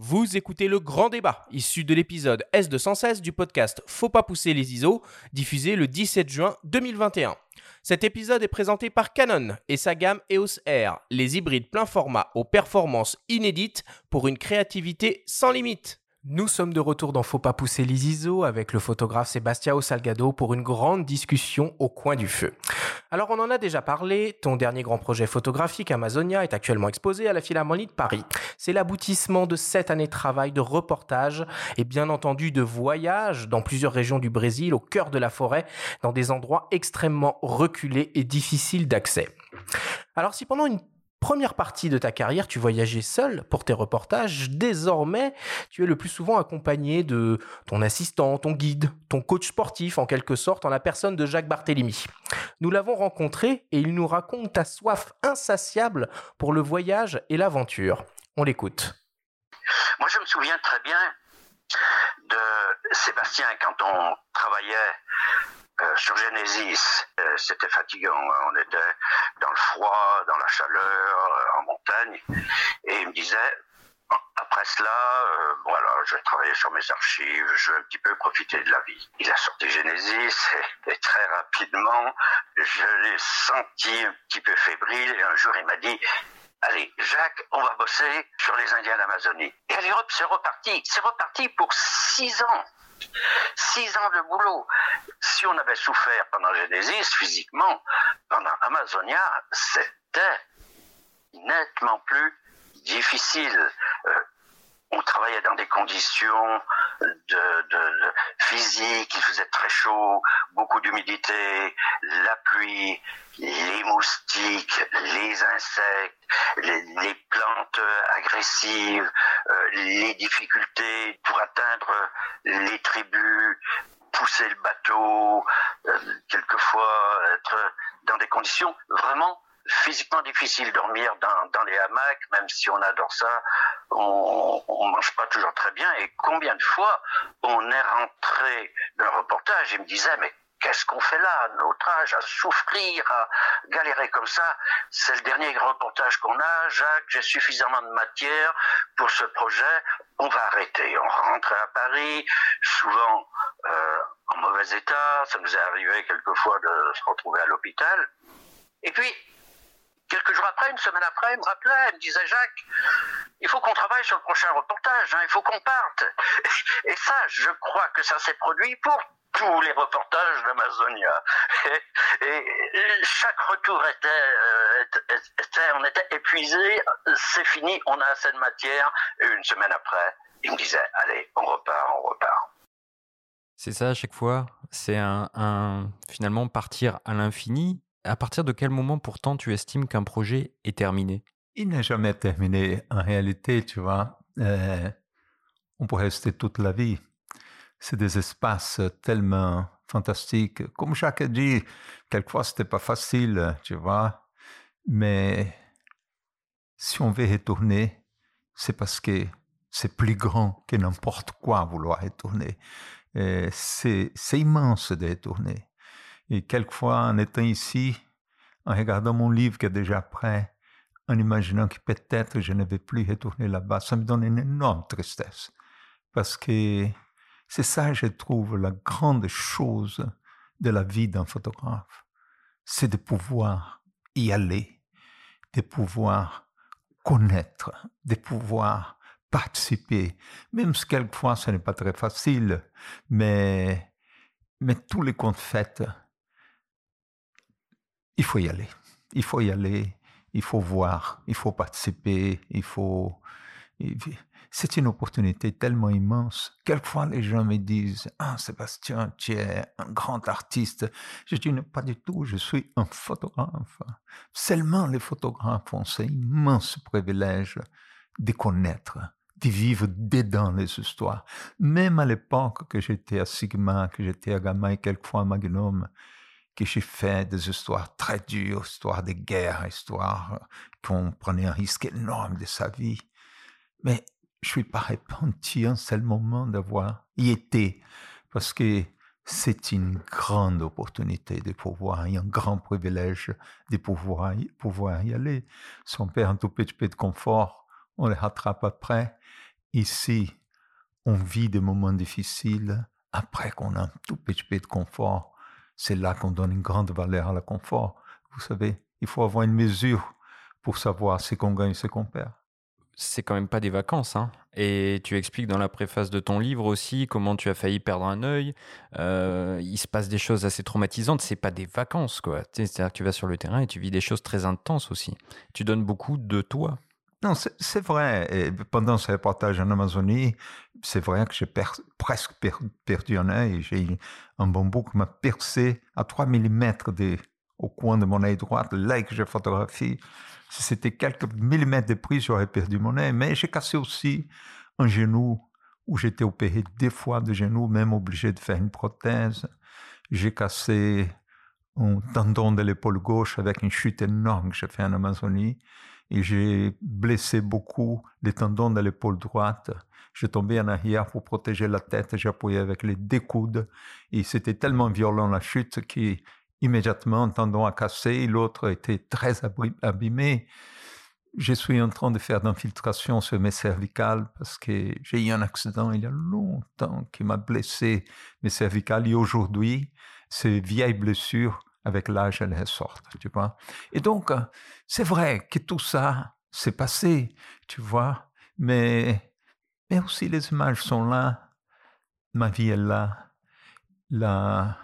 Vous écoutez le grand débat, issu de l'épisode S216 du podcast Faut pas pousser les ISO, diffusé le 17 juin 2021. Cet épisode est présenté par Canon et sa gamme EOS R, les hybrides plein format aux performances inédites pour une créativité sans limite. Nous sommes de retour dans Faut pas pousser les ISO avec le photographe Sébastien Salgado pour une grande discussion au coin du feu. Alors on en a déjà parlé, ton dernier grand projet photographique Amazonia est actuellement exposé à la Philharmonie de Paris. C'est l'aboutissement de sept années de travail, de reportage et bien entendu de voyage dans plusieurs régions du Brésil, au cœur de la forêt, dans des endroits extrêmement reculés et difficiles d'accès. Alors si pendant une première partie de ta carrière, tu voyageais seul pour tes reportages. Désormais, tu es le plus souvent accompagné de ton assistant, ton guide, ton coach sportif en quelque sorte, en la personne de Jacques Barthélemy. Nous l'avons rencontré et il nous raconte ta soif insatiable pour le voyage et l'aventure. On l'écoute. Moi, je me souviens très bien de Sébastien quand on travaillait euh, sur Genesis, euh, c'était fatigant. Hein. On était dans le froid, dans la chaleur, euh, en montagne. Et il me disait, après cela, voilà, je vais travailler sur mes archives, je vais un petit peu profiter de la vie. Il a sorti Genesis et, très rapidement, je l'ai senti un petit peu fébrile et un jour il m'a dit, Allez, Jacques, on va bosser sur les Indiens d'Amazonie. Et allez hop, c'est reparti. C'est reparti pour six ans. Six ans de boulot. Si on avait souffert pendant Genesis physiquement, pendant Amazonia, c'était nettement plus difficile. Euh, on travaillait dans des conditions de, physiques, il faisait très chaud, beaucoup d'humidité, la pluie, les moustiques, les insectes, les, plantes agressives, euh, les difficultés pour atteindre les tribus, pousser le bateau, euh, quelquefois être dans des conditions vraiment physiquement difficile. Dormir dans, dans, les hamacs, même si on adore ça, on, on mange pas toujours très bien. Et combien de fois on est rentré d'un reportage et me disait, mais qu'est-ce qu'on fait là, à notre âge, à souffrir, à galérer comme ça C'est le dernier reportage qu'on a. Jacques, j'ai suffisamment de matière pour ce projet. On va arrêter. On rentre à Paris, souvent euh, en mauvais état. Ça nous est arrivé quelquefois de se retrouver à l'hôpital. Et puis, Quelques jours après, une semaine après, il me rappelait, il me disait Jacques, il faut qu'on travaille sur le prochain reportage, hein, il faut qu'on parte. Et ça, je crois que ça s'est produit pour tous les reportages d'Amazonia. Et, chaque retour était, euh, était, on était épuisé, c'est fini, on a assez de matière. Et une semaine après, il me disait, allez, on repart, on repart. C'est ça à chaque fois. C'est un, un, finalement partir à l'infini à partir de quel moment pourtant tu estimes qu'un projet est terminé? Il n'est jamais terminé. En réalité, tu vois, euh, on peut rester toute la vie. C'est des espaces tellement fantastiques. Comme Jacques a dit, quelquefois c'était pas facile, tu vois. Mais si on veut retourner, c'est parce que c'est plus grand que n'importe quoi vouloir retourner. C'est immense de retourner. Et quelquefois, en étant ici, en regardant mon livre qui est déjà prêt, en imaginant que peut-être je ne vais plus retourner là-bas, ça me donne une énorme tristesse. Parce que c'est ça, je trouve, la grande chose de la vie d'un photographe. C'est de pouvoir y aller, de pouvoir connaître, de pouvoir participer, même si quelquefois ce n'est pas très facile, mais, mais tous les comptes faits, il faut y aller. Il faut y aller, il faut voir, il faut participer, il faut... C'est une opportunité tellement immense. Quelquefois, les gens me disent Ah, Sébastien, tu es un grand artiste. Je dis Pas du tout, je suis un photographe. Seulement les photographes ont ce immense privilège de connaître, de vivre dedans les histoires. Même à l'époque que j'étais à Sigma, que j'étais à Gamma et quelquefois à Magnum, que j'ai fait des histoires très dures, histoires de guerre, histoires qu'on prenait un risque énorme de sa vie. Mais je suis pas repenti un seul moment d'avoir y été, parce que c'est une grande opportunité de pouvoir, et un grand privilège de pouvoir pouvoir y aller. Si on perd un tout petit peu de confort, on le rattrape après. ici, on vit des moments difficiles. Après qu'on a un tout petit peu de confort, c'est là qu'on donne une grande valeur à la confort. Vous savez, il faut avoir une mesure pour savoir ce qu'on gagne et ce qu'on perd c'est quand même pas des vacances. Hein. Et tu expliques dans la préface de ton livre aussi comment tu as failli perdre un œil. Euh, il se passe des choses assez traumatisantes. C'est pas des vacances, quoi. C'est-à-dire que tu vas sur le terrain et tu vis des choses très intenses aussi. Tu donnes beaucoup de toi. Non, c'est vrai. Et pendant ce reportage en Amazonie, c'est vrai que j'ai presque perdu un œil. J'ai un bambou qui m'a percé à 3 mm au coin de mon œil droit, l'œil que j'ai photographié. Si c'était quelques millimètres de prise, j'aurais perdu mon œil. Mais j'ai cassé aussi un genou où j'étais opéré deux fois de genou, même obligé de faire une prothèse. J'ai cassé un tendon de l'épaule gauche avec une chute énorme que j'ai fait en Amazonie. Et j'ai blessé beaucoup les tendons de l'épaule droite. J'ai tombé en arrière pour protéger la tête. Appuyé avec les deux coudes. Et c'était tellement violent la chute que immédiatement un tendon a cassé, l'autre était très abîmé. Je suis en train de faire d'infiltration sur mes cervicales parce que j'ai eu un accident il y a longtemps qui m'a blessé mes cervicales et aujourd'hui, ces vieilles blessures, avec l'âge, elles ressortent, tu vois. Et donc, c'est vrai que tout ça s'est passé, tu vois, mais, mais aussi les images sont là, ma vie est là, la,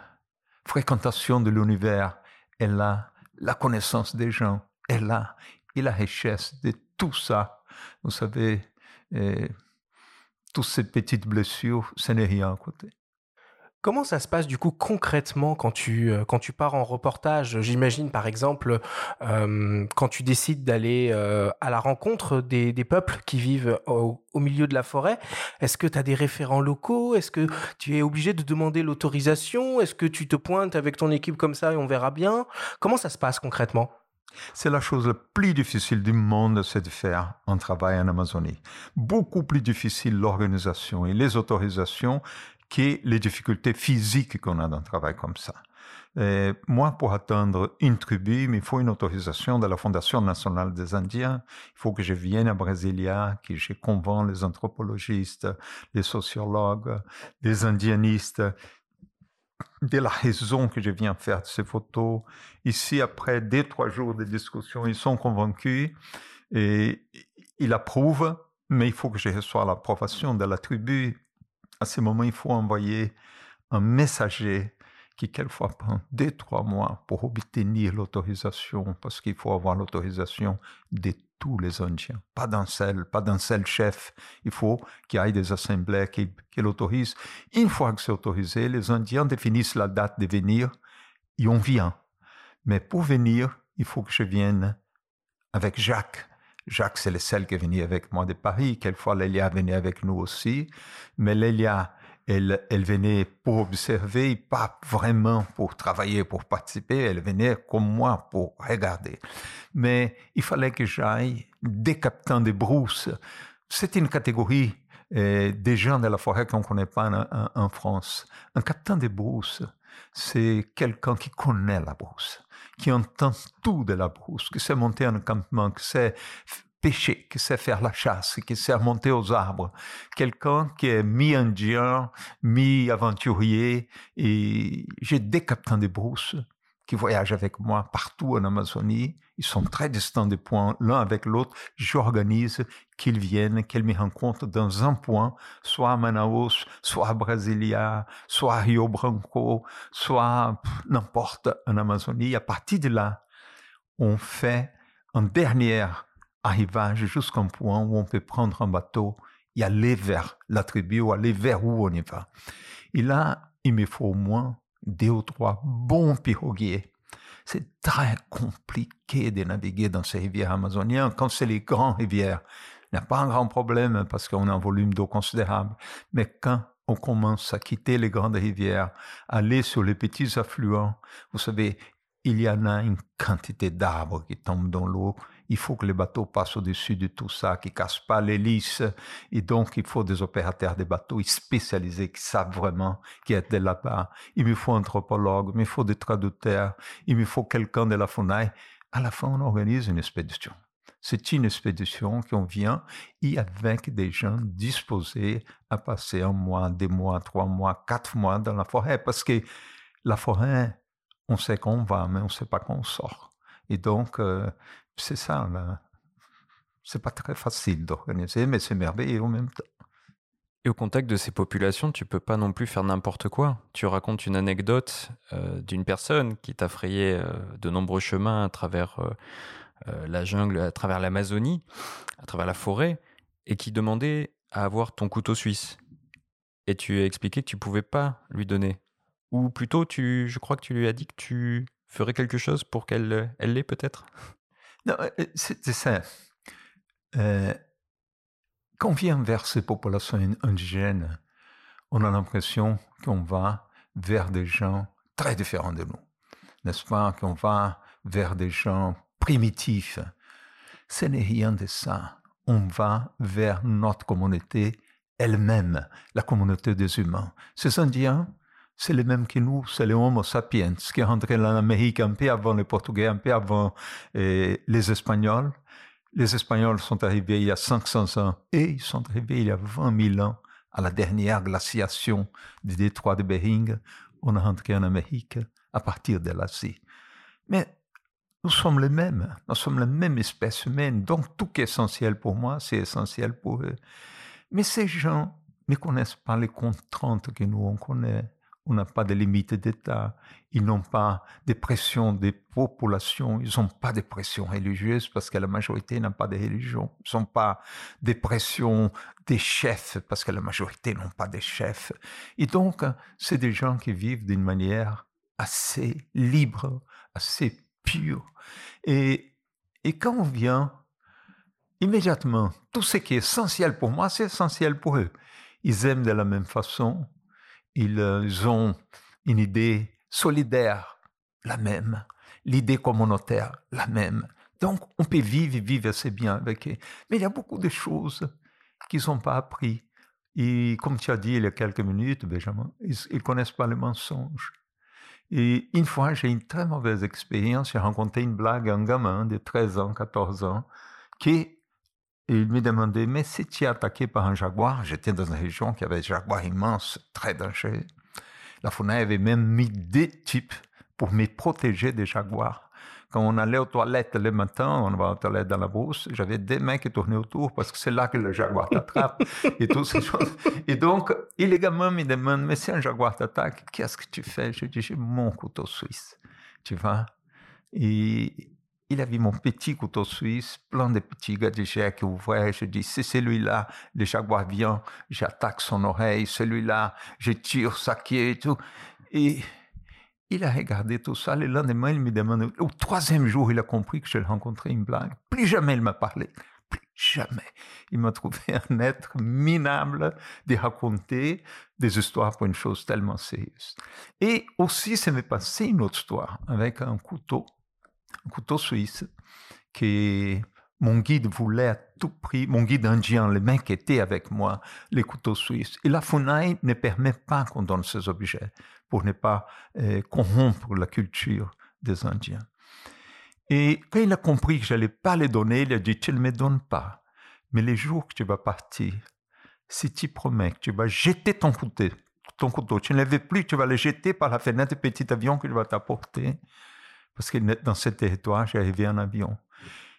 fréquentation de l'univers est là, la connaissance des gens est là, et la richesse de tout ça. Vous savez, toutes ces petites blessures, ce n'est rien à côté. Comment ça se passe du coup concrètement quand tu, euh, quand tu pars en reportage? J'imagine par exemple euh, quand tu décides d'aller euh, à la rencontre des, des peuples qui vivent au, au, milieu de la forêt. Est-ce que tu as des référents locaux? Est-ce que tu es obligé de demander l'autorisation? Est-ce que tu te pointes avec ton équipe comme ça et on verra bien? Comment ça se passe concrètement? C'est la chose la plus difficile du monde, c'est de faire un travail en Amazonie. Beaucoup plus difficile l'organisation et les autorisations les difficultés physiques qu'on a dans un travail comme ça. moi, pour atteindre une tribu, il faut une autorisation de la Fondation nationale des Indiens. Il faut que je vienne à Brasilia, que je convainc les anthropologistes, les sociologues, les indianistes de la raison que je viens faire de ces photos. Ici, après deux, trois jours de discussion, ils sont convaincus et ils approuvent, mais il faut que je reçoive l'approbation de la tribu à ce moment, il faut envoyer un messager qui quelquefois prend deux, trois mois pour obtenir l'autorisation, parce qu'il faut avoir l'autorisation de tous les Indiens, pas d'un seul, pas d'un seul chef. Il faut qu'il y ait des assemblées qui, qui l'autorisent. Une fois que c'est autorisé, les Indiens définissent la date de venir et on vient. Mais pour venir, il faut que je vienne avec Jacques, Jacques, c'est le seul qui est venu avec moi de Paris. Quelquefois, Lélia venait avec nous aussi. Mais Lélia, elle, elle venait pour observer, pas vraiment pour travailler, pour participer. Elle venait comme moi pour regarder. Mais il fallait que j'aille des capitaines de brousse. C'est une catégorie euh, des gens de la forêt qu'on ne connaît pas en, France. Un capitaine de brousse, c'est quelqu'un qui connaît la brousse qui entend tout de la brousse, qui sait monter en campement, qui sait pêcher, qui sait faire la chasse, qui sait monter aux arbres. Quelqu'un qui est mi-indien, mi-aventurier. Et j'ai des capitaines de brousse qui voyagent avec moi partout en Amazonie. Ils sont très distants des points l'un avec l'autre. J'organise qu'ils viennent, qu'ils me rencontrent dans un point, soit à Manaus, soit à Brasilia, soit à Rio Branco, soit n'importe en Amazonie. À partir de là, on fait un dernier arrivage jusqu'à un point où on peut prendre un bateau et aller vers la tribu ou aller vers où on y va. Et là, il me faut au moins deux ou trois bons piroguiers. C'est très compliqué de naviguer dans ces rivières amazoniennes. Quand c'est les grandes rivières, il n'y a pas un grand problème parce qu'on a un volume d'eau considérable. Mais quand on commence à quitter les grandes rivières, aller sur les petits affluents, vous savez, il y en a une quantité d'arbres qui tombent dans l'eau il faut que les bateaux passent au-dessus de tout ça, qui ne cassent pas l'hélice. Et donc, il faut des opérateurs de bateaux spécialisés qui savent vraiment, qui de là-bas. Il me faut un anthropologue, il me faut des traducteurs, il me faut quelqu'un de la FUNAI. À la fin, on organise une expédition. C'est une expédition qu'on vient et avec des gens disposés à passer un mois, deux mois, trois mois, quatre mois dans la forêt. Parce que la forêt, on sait qu'on va, mais on ne sait pas qu'on sort. Et donc, euh, c'est ça. C'est pas très facile d'organiser, mais c'est merveilleux en même temps. Et au contact de ces populations, tu peux pas non plus faire n'importe quoi. Tu racontes une anecdote euh, d'une personne qui t'a frayé euh, de nombreux chemins à travers euh, la jungle, à travers l'Amazonie, à travers la forêt, et qui demandait à avoir ton couteau suisse. Et tu as expliqué que tu pouvais pas lui donner. Ou plutôt, tu, je crois que tu lui as dit que tu ferais quelque chose pour qu'elle elle l'ait peut-être? Non, c'est ça. Quand on vient vers ces populations indigènes, on a l'impression qu'on va vers des gens très différents de nous. N'est-ce pas? Qu'on va vers des gens primitifs. Ce n'est rien de ça. On va vers notre communauté elle-même, la communauté des humains. Ces Indiens, c'est les mêmes que nous, c'est les Homo sapiens, qui est rentré en Amérique un peu avant les Portugais, un peu avant les Espagnols. Les Espagnols sont arrivés il y a 500 ans et ils sont arrivés il y a 20 000 ans à la dernière glaciation du détroit de Bering. On est rentré en Amérique à partir de l'Asie. Mais nous sommes les mêmes, nous sommes la même espèce humaine, donc tout qui est essentiel pour moi, c'est essentiel pour eux. Mais ces gens ne connaissent pas les contraintes que nous on connaît on n'a pas de limites d'État, ils n'ont pas de pression des populations, ils n'ont pas de pression religieuse parce que la majorité n'a pas de religion, ils n'ont pas de pression des chefs parce que la majorité n'ont pas de chefs. Et donc, c'est des gens qui vivent d'une manière assez libre, assez pure. Et, et quand on vient, immédiatement, tout ce qui est essentiel pour moi, c'est essentiel pour eux. Ils aiment de la même façon, ils ont une idée solidaire, la même, l'idée communautaire, la même. Donc, on peut vivre et vivre assez bien avec eux. Mais il y a beaucoup de choses qu'ils n'ont pas appris. Et comme tu as dit il y a quelques minutes, Benjamin, ils ne connaissent pas les mensonges. Et une fois, j'ai une très mauvaise expérience. J'ai rencontré une blague, un gamin de 13 ans, 14 ans, qui et il me demandait, mais si tu es attaqué par un jaguar, j'étais dans une région qui avait des jaguars immenses, très dangereux. La FUNAI avait même mis des types pour me protéger des jaguars. Quand on allait aux toilettes le matin, on va aux toilettes dans la brousse, j'avais des mains qui tournaient autour parce que c'est là que le jaguar t'attrape et toutes ces choses. Et donc, illégalement, me demande, mais si un jaguar t'attaque, qu'est-ce que tu fais? Je dis, j'ai mon couteau suisse, tu vois? Et il avait mon petit couteau suisse, plein de petits gadgets qui ouvraient. Je dis, c'est celui-là, le jaguar vient, j'attaque son oreille, celui-là, je tire sa queue et tout. Et il a regardé tout ça. Le lendemain, il me demande, au troisième jour, il a compris que je rencontré une blague. Plus jamais il m'a parlé. Plus jamais. Il m'a trouvé un être minable de raconter des histoires pour une chose tellement sérieuse. Et aussi, ça m'est passé une autre histoire avec un couteau un couteau suisse que mon guide voulait à tout prix, mon guide indien, les mecs étaient avec moi, les couteaux suisses. Et la FUNAI ne permet pas qu'on donne ces objets pour ne pas euh, corrompre la culture des Indiens. Et quand il a compris que je n'allais pas les donner, il a dit, tu ne me donnes pas. Mais les jours que tu vas partir, si tu promets que tu vas jeter ton couteau, ton couteau, tu ne le veux plus, tu vas le jeter par la fenêtre du petit avion que je vais t'apporter, parce que dans ce territoire, j'ai arrivé en avion.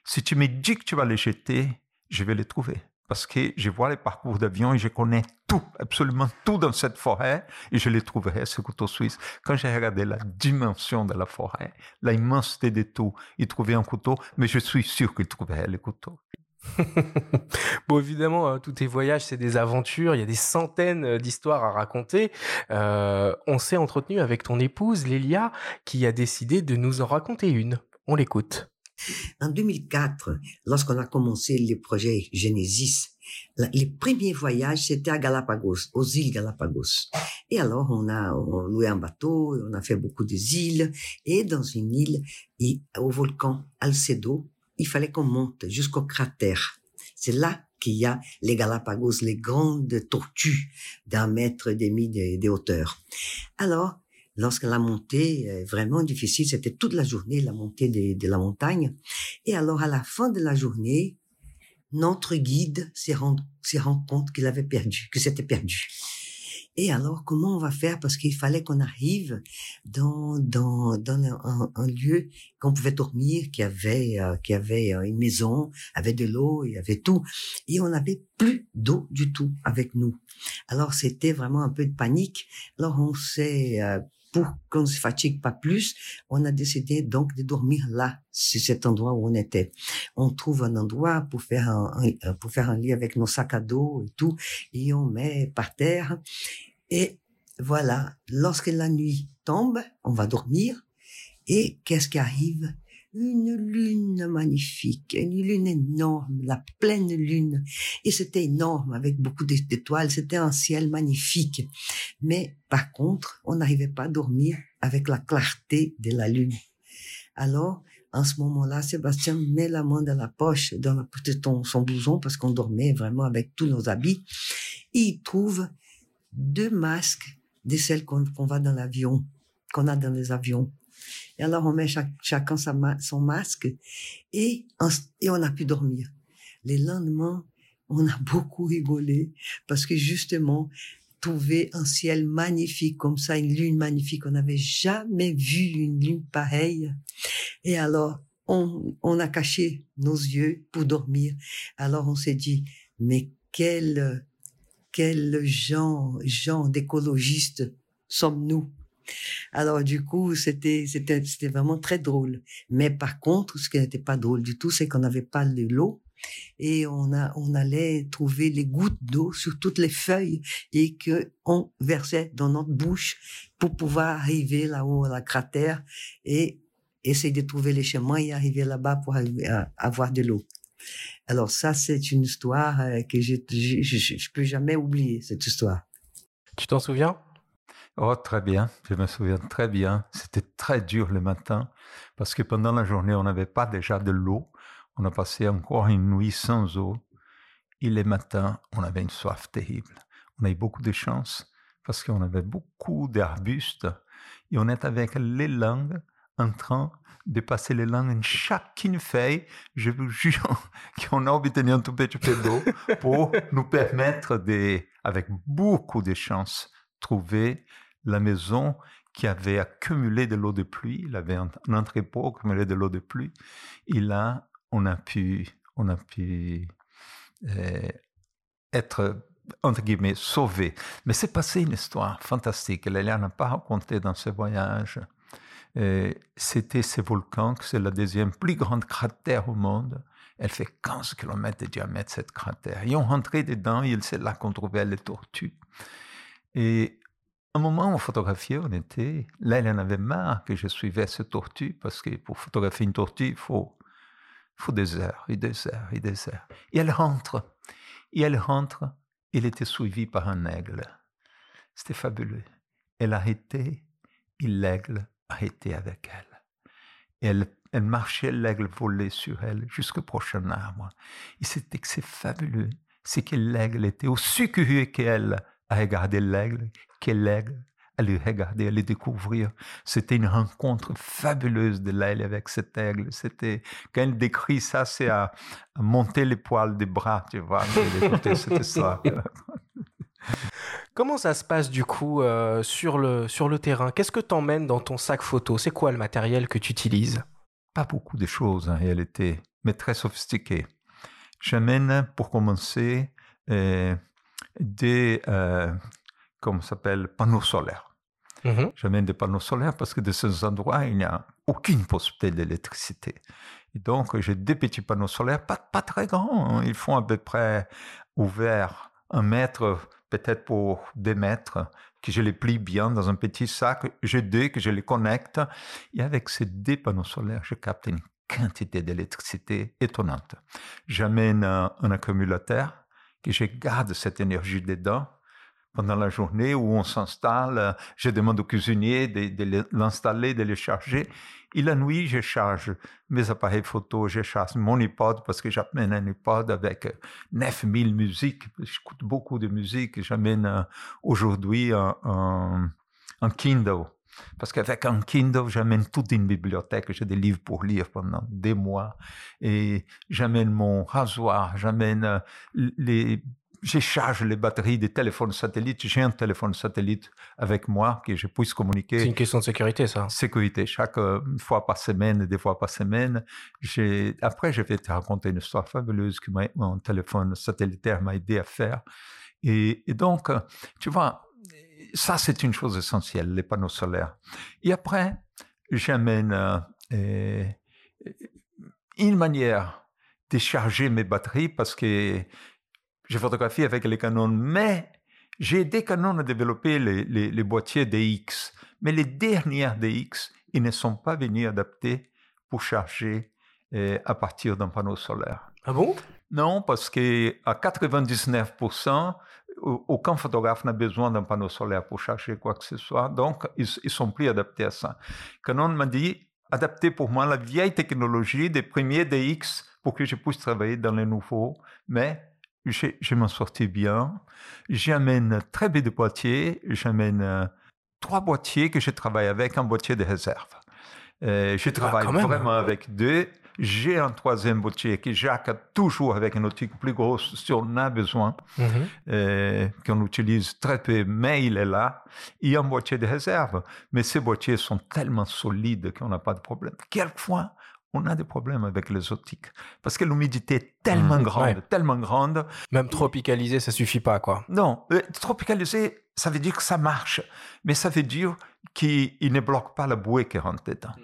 Si tu me dis que tu vas les jeter, je vais les trouver. Parce que je vois les parcours d'avion et je connais tout, absolument tout dans cette forêt et je les trouverai, ce couteau suisse. Quand j'ai regardé la dimension de la forêt, l'immensité de tout, il trouvait un couteau, mais je suis sûr qu'il trouverait le couteau. bon, évidemment, hein, tous tes voyages, c'est des aventures. Il y a des centaines euh, d'histoires à raconter. Euh, on s'est entretenu avec ton épouse, Lélia, qui a décidé de nous en raconter une. On l'écoute. En 2004, lorsqu'on a commencé le projet Genesis, les premiers voyages, c'était à Galapagos, aux îles Galapagos. Et alors, on a loué un bateau, on a fait beaucoup d'îles, et dans une île, au volcan Alcedo, il fallait qu'on monte jusqu'au cratère. C'est là qu'il y a les Galapagos, les grandes tortues d'un mètre et demi de, hauteur. Alors, lorsque la montée est vraiment difficile, c'était toute la journée la montée de, de, la montagne. Et alors à la fin de la journée, notre guide s'est rendu, rendu compte qu'il avait perdu, que c'était perdu. Et alors, comment on va faire? Parce qu'il fallait qu'on arrive dans dans dans un, lieu qu'on pouvait dormir, qui avait euh, qui avait euh, une maison, avait de l'eau, il y avait tout, et on n'avait plus d'eau du tout avec nous. Alors c'était vraiment un peu de panique. Alors on s'est euh, pour qu'on ne se fatigue pas plus, on a décidé donc de dormir là, c'est cet endroit où on était. On trouve un endroit pour faire un, un, pour faire un lit avec nos sacs à dos et tout, et on met par terre. Et voilà, lorsque la nuit tombe, on va dormir. Et qu'est-ce qui arrive? Une lune magnifique, une lune énorme, la pleine lune. Et c'était énorme, avec beaucoup d'étoiles, c'était un ciel magnifique. Mais par contre, on n'arrivait pas à dormir avec la clarté de la lune. Alors, en ce moment-là, Sébastien met la main dans la poche, dans la poche de son blouson, parce qu'on dormait vraiment avec tous nos habits. Et il trouve deux masques de celles qu'on va dans l'avion, qu'on a dans les avions. Et alors on met chacun son masque et, et on a pu dormir. Les lendemains, on a beaucoup rigolé parce que justement, trouver un ciel magnifique comme ça, une lune magnifique, on n'avait jamais vu une lune pareille. Et alors, on, on a caché nos yeux pour dormir. Alors on s'est dit, mais quel quel genre, genre d'écologistes sommes-nous? Alors du coup, c'était c'était c'était vraiment très drôle. Mais par contre, ce qui n'était pas drôle du tout, c'est qu'on n'avait pas de l'eau et on a on allait trouver les gouttes d'eau sur toutes les feuilles et que on versait dans notre bouche pour pouvoir arriver là-haut à la cratère et essayer de trouver les chemins et arriver là-bas pour avoir de l'eau. Alors ça, c'est une histoire euh, que je ne peux jamais oublier, cette histoire. Tu t'en souviens? Oh, très bien, je me souviens très bien. C'était très dur le matin parce que pendant la journée, on n'avait pas déjà de l'eau. On a passé encore une nuit sans eau. Et le matin, on avait une soif terrible. On a eu beaucoup de chance parce qu'on avait beaucoup d'arbustes et on est avec les langues en train de passer les langues en chacune feuille, je vous jure qu'on a obtenu un tout petit peu d'eau pour nous permettre de, avec beaucoup de chance, trouver la maison qui avait accumulé de l'eau de pluie. Il avait un, entrepôt accumulé de l'eau de pluie. Et là, on a pu, on a pu euh, être entre guillemets, sauvé. Mais c'est passé une histoire fantastique. Lélia n'a pas raconté dans ce voyage c'était ce volcan, c'est la deuxième plus grande cratère au monde. Elle fait 15 km de diamètre, cette cratère. Et on rentrait dedans, et c'est là qu'on trouvait les tortues. Et un moment, on photographiait, on était. Là, elle en avait marre que je suivais ces tortues, parce que pour photographier une tortue, il faut, faut des heures, et des heures, et des heures. Et elle rentre. Et elle rentre, elle était suivie par un aigle. C'était fabuleux. Elle arrêtait, et l'aigle arrêté avec elle. elle, elle marchait, l'aigle volait sur elle jusqu'au prochain arbre. Et c'était fabuleux. C'est que l'aigle était aussi curieux qu'elle à regarder l'aigle, que l'aigle à le regarder, à le découvrir? C'était une rencontre fabuleuse de l'aigle avec cet aigle. C'était, quand elle décrit ça, c'est à, monter les poils des bras, tu vois. Comment ça se passe du coup euh, sur, le, sur le terrain? Qu'est-ce que tu emmènes dans ton sac photo? C'est quoi le matériel que tu utilises? Pas beaucoup de choses en réalité, mais très sophistiqué. J'amène pour commencer euh, des euh, comment s'appelle panneaux solaires. Mmh J'amène des panneaux solaires parce que de ces endroits, il n'y a aucune possibilité d'électricité. Et donc, j'ai des petits panneaux solaires, pas, pas très grands. Hein. Ils font à peu près ouvert un mètre peut-être pour des mètres, que je les plie bien dans un petit sac, j'ai deux, que je les connecte. Et avec ces deux panneaux solaires, je capte une quantité d'électricité étonnante. J'amène un, un accumulateur, que je garde cette énergie dedans pendant la journée où on s'installe. Je demande au cuisinier de, l'installer, de le charger. Et la nuit, je charge mes appareils photo, je charge mon iPod parce que j'amène un iPod avec 9000 musiques. J'écoute beaucoup de musique. J'amène euh, aujourd'hui un, Kindle Parce qu'avec un Kindle, j'amène toute une bibliothèque, j'ai des livres pour lire pendant des mois. Et j'amène mon rasoir, j'amène euh, les je charge les batteries des téléphones satellites. J'ai un téléphone satellite avec moi que je puisse communiquer. C'est une question de sécurité, ça. Sécurité. Chaque euh, fois par semaine, des fois par semaine. Après, je vais te raconter une histoire fabuleuse que mon téléphone satellitaire m'a aidé à faire. Et, donc, tu vois, ça, c'est une chose essentielle, les panneaux solaires. Et après, j'amène euh, une manière de charger mes batteries parce que j'ai photographié avec les Canon, mais j'ai aidé Canon à développer les, les, boîtiers DX. Mais les dernières DX, ils ne sont pas venus adaptés pour charger euh, à partir d'un panneau solaire. Ah bon? Non, parce qu'à 99%, aucun photographe n'a besoin d'un panneau solaire pour charger quoi que ce soit. Donc, ils, ne sont plus adaptés à ça. Canon m'a dit, adaptez pour moi la vieille technologie des premiers DX pour que je puisse travailler dans les nouveaux, mais je, m'en sortais bien. J'amène très peu de boîtiers. J'amène euh, trois boîtiers que je travaille avec, un boîtier de réserve. Euh, je ah, travaille vraiment avec deux. J'ai un troisième boîtier que Jacques a toujours avec une optique plus grosse si on a besoin, mhm. euh, qu'on utilise très peu, mais il est là. Il y a un boîtier de réserve, mais ces boîtiers sont tellement solides qu'on n'a pas de problème. Quelquefois, on a des problèmes avec les optiques. Parce que l'humidité est tellement mmh, grande, tellement grande. Même tropicalisé, ça suffit pas, quoi. Non, euh, tropicalisé, ça veut dire que ça marche. Mais ça veut dire qu'il ne bloque pas la bouée qui rentre dedans. Mmh.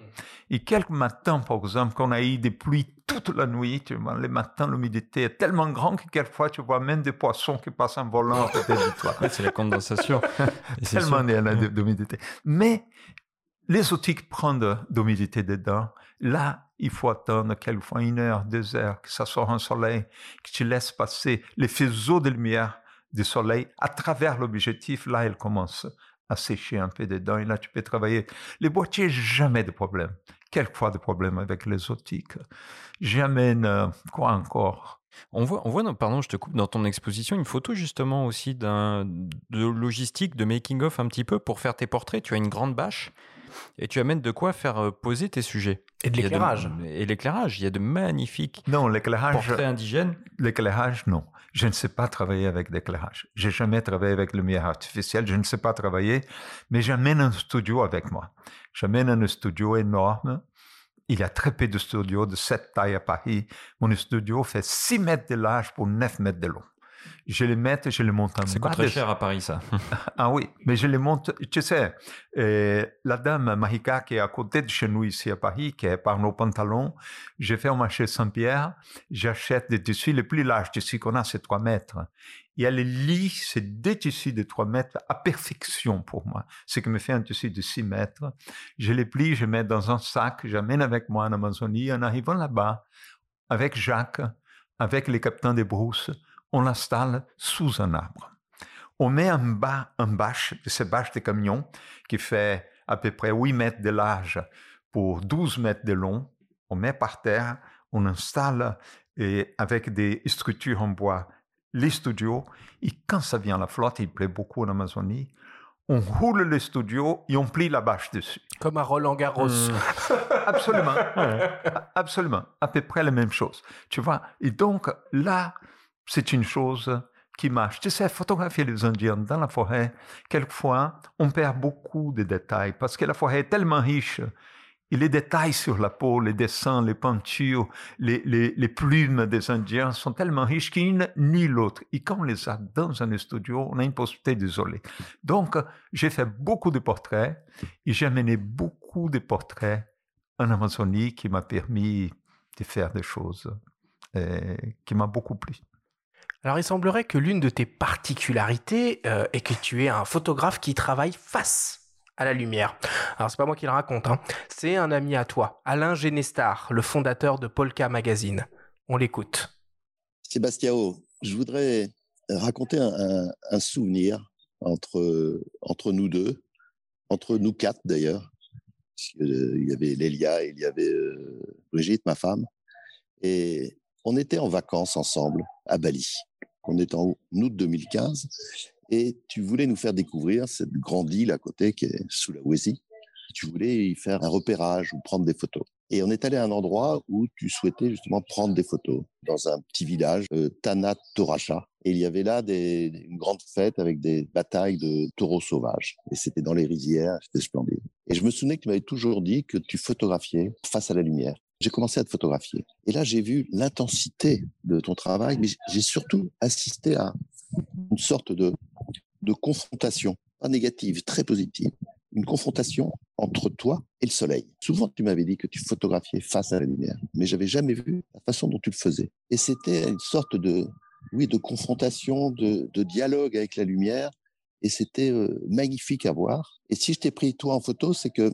Et quelques matins, par exemple, quand on a eu des pluies toute la nuit, tu vois, les matins, l'humidité est tellement grande que quelquefois, tu vois même des poissons qui passent en volant à côté de toi. c'est la condensation. tellement il y a d'humidité. Mais les optiques prennent d'humidité dedans. Là, il faut attendre quelquefois une heure, deux heures, que ça soit un soleil, que tu laisses passer les faisceaux de lumière du soleil à travers l'objectif. Là, elle commence à sécher un peu dedans et là, tu peux travailler. Les boîtiers, jamais de problème. Quelquefois de problème avec les optiques. J'amène, euh, quoi encore on voit, on voit pardon, je te coupe, dans ton exposition, une photo justement aussi de logistique, de making-of un petit peu pour faire tes portraits. Tu as une grande bâche et tu amènes de quoi faire euh, poser tes sujets. Et de l'éclairage. Et l'éclairage. Il y a de magnifiques non, l'éclairage, portraits indigènes. L'éclairage, non. Je ne sais pas travailler avec l'éclairage. J'ai jamais travaillé avec lumière artificielle. Je ne sais pas travailler, mais j'amène un studio avec moi. J'amène un studio énorme. Il y a très peu de studios de cette taille à Paris. Mon studio fait 6 mètres de large pour 9 mètres de long je les mets, je les monte en C'est très cher à Paris, ça. ah oui, mais je les monte. Tu sais, euh, la dame Mahika qui est à côté de chez nous ici à Paris, qui est par nos pantalons, je fais au marché Saint-Pierre, j'achète des tissus, les plus larges tissus qu'on a, c'est 3 mètres. Et elle lit ces deux tissus de 3 mètres à perfection pour moi. Ce qui me fait un tissu de 6 mètres. Je les plie, je mets dans un sac, j'amène avec moi en Amazonie. En arrivant là-bas, avec Jacques, avec les capitaines des brousses, on l'installe sous un arbre. On met en bas un bâche, ce bâche de camion qui fait à peu près 8 mètres de large pour 12 mètres de long. On met par terre, on installe et avec des structures en bois les studios. Et quand ça vient la flotte, il plaît beaucoup en Amazonie, on roule les studios et on plie la bâche dessus. Comme à Roland Garros. Hmm. Absolument. Absolument. À peu près la même chose. Tu vois? Et donc, là, c'est une chose qui marche. Tu sais, photographier les Indiens dans la forêt, quelquefois, on perd beaucoup de détails parce que la forêt est tellement riche. Et les détails sur la peau, les dessins, les peintures, les, plumes des Indiens sont tellement riches qu'une ni l'autre. Et quand on les a dans un studio, on a une possibilité d'isoler. Donc, j'ai fait beaucoup de portraits et j'ai amené beaucoup de portraits en Amazonie qui m'a permis de faire des choses euh, qui m'ont beaucoup plu. Alors il semblerait que l'une de tes particularités euh, est que tu es un photographe qui travaille face à la lumière. Alors c'est pas moi qui le raconte, hein. c'est un ami à toi, Alain Genestar, le fondateur de Polka Magazine. On l'écoute. Sébastien, je voudrais raconter un, souvenir entre, entre nous deux, entre nous quatre d'ailleurs. Il y avait Lélia, il y avait euh, Brigitte, ma femme. Et on était en vacances ensemble à Bali. On est en août 2015 et tu voulais nous faire découvrir cette grande île à côté qui est Sulawesi. tu voulais y faire un repérage ou prendre des photos. Et on est allé à un endroit où tu souhaitais justement prendre des photos, dans un petit village, euh, Tanat Toracha. Et il y avait là des, une grande fête avec des batailles de taureaux sauvages. Et c'était dans les rizières, c'était splendide. Et je me souvenais que tu m'avais toujours dit que tu photographiais face à la lumière. J'ai commencé à te photographier. Et là, j'ai vu l'intensité de ton travail, mais j'ai surtout assisté à une sorte de, confrontation, pas négative, très positive, une confrontation entre toi et le soleil. Souvent, tu m'avais dit que tu photographiais face à la lumière, mais j'avais jamais vu la façon dont tu le faisais. Et c'était une sorte de, oui, de confrontation, de, de dialogue avec la lumière, et c'était euh, magnifique à voir. Et si je t'ai pris toi en photo, c'est que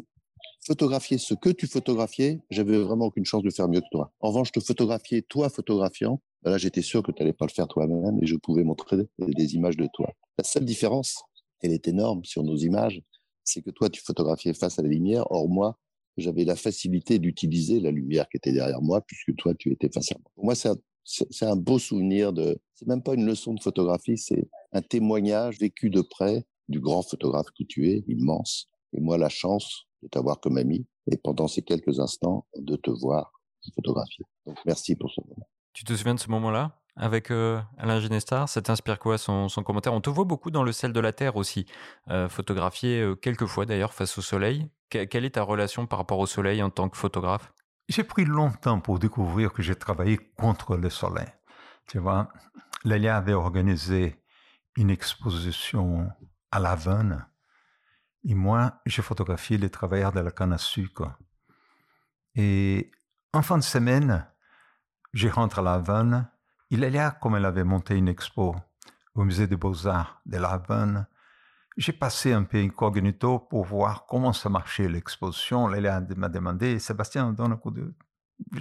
photographier ce que tu photographiais, j'avais vraiment aucune chance de faire mieux que toi. En revanche, te photographier toi photographiant, ben là, j'étais sûr que tu n'allais pas le faire toi-même et je pouvais montrer des images de toi. La seule différence, elle est énorme sur nos images, c'est que toi, tu photographiais face à la lumière. Or, moi, j'avais la facilité d'utiliser la lumière qui était derrière moi, puisque toi, tu étais face à moi. Pour moi, c'est un, un, beau souvenir de. C'est même pas une leçon de photographie, c'est un témoignage vécu de près du grand photographe que tu es, immense. Et moi, la chance de t'avoir comme ami et pendant ces quelques instants de te voir photographier. Donc, merci pour ce moment. Tu te souviens de ce moment-là avec euh, Alain Genestar? Ça t'inspire quoi son, son, commentaire? On te voit beaucoup dans le sel de la Terre aussi, euh, photographié euh, quelques fois d'ailleurs face au soleil. quelle est ta relation par rapport au soleil en tant que photographe? J'ai pris longtemps pour découvrir que j'ai travaillé contre le soleil. Tu vois, Lélia avait organisé une exposition à La Havane et moi, j'ai photographié les travailleurs de la canne à sucre. Et en fin de semaine, je rentre à La Havane il est là, comme elle avait monté une expo au musée des beaux-arts de La Havane. J'ai passé un peu incognito pour voir comment ça marchait l'exposition. Lélia m'a demandé, Sébastien, donne un coup de...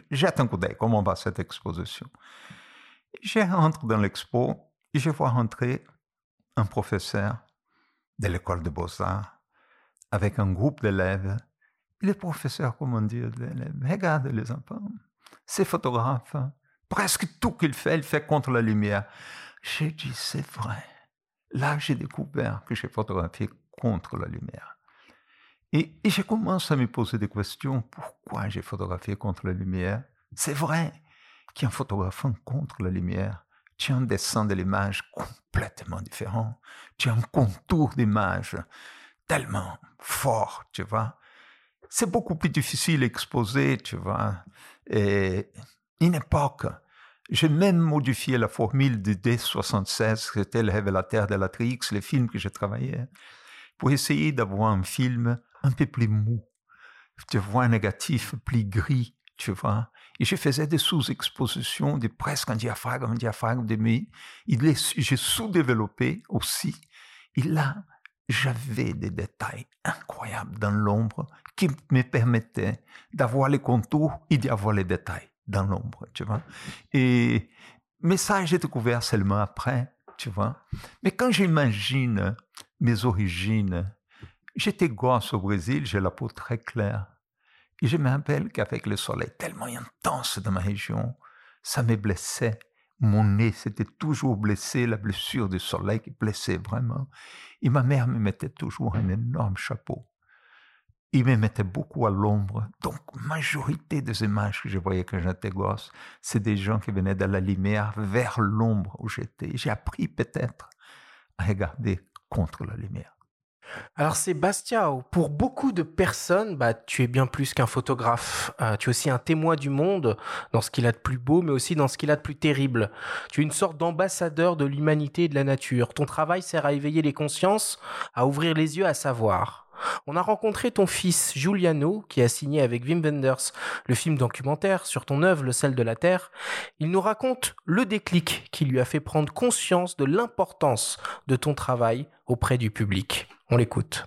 Jette un coup d'œil, comment va cette exposition? Je rentre dans l'expo et je vois rentrer un professeur de l'école des beaux-arts avec un groupe d'élèves. Le professeur, comment dire, regarde les enfants, ces photographes, Presque tout qu'il fait, il fait contre la lumière. J'ai dit, c'est vrai. Là, j'ai découvert que j'ai photographié contre la lumière. Et, et je commence à me poser des questions. Pourquoi j'ai photographié contre la lumière? C'est vrai qu'en photographiant contre la lumière, tu as un dessin de l'image complètement différent. Tu as un contour d'image tellement fort, tu vois. C'est beaucoup plus difficile à exposer, tu vois. Et une époque, j'ai même modifié la formule du D76, qui était le révélateur de la Trix, les films que j'ai travaillé, pour essayer d'avoir un film un peu plus mou. Tu vois, un négatif plus gris, tu vois. Et je faisais des sous-expositions, de presque un diaphragme, un diaphragme de mais j'ai sous-développé aussi. Et là, j'avais des détails incroyables dans l'ombre qui me permettaient d'avoir les contours et d'avoir les détails dans l'ombre, tu vois. Et, mais ça, j'ai découvert seulement après, tu vois. Mais quand j'imagine mes origines, j'étais gosse au Brésil, j'ai la peau très claire. Et je me rappelle qu'avec le soleil tellement intense dans ma région, ça me blessait. Mon nez, c'était toujours blessé, la blessure du soleil qui blessait vraiment. Et ma mère me mettait toujours un énorme chapeau il me mettait beaucoup à l'ombre. Donc, majorité des images que je voyais quand j'étais gosse, c'est des gens qui venaient de la lumière vers l'ombre où j'étais. J'ai appris peut-être à regarder contre la lumière. Alors Sébastien, pour beaucoup de personnes, bah, tu es bien plus qu'un photographe. Euh, tu es aussi un témoin du monde dans ce qu'il a de plus beau, mais aussi dans ce qu'il a de plus terrible. Tu es une sorte d'ambassadeur de l'humanité et de la nature. Ton travail sert à éveiller les consciences, à ouvrir les yeux, à savoir. On a rencontré ton fils Giuliano, qui a signé avec Wim Wenders le film documentaire sur ton œuvre Le sel de la terre. Il nous raconte le déclic qui lui a fait prendre conscience de l'importance de ton travail auprès du public. On l'écoute.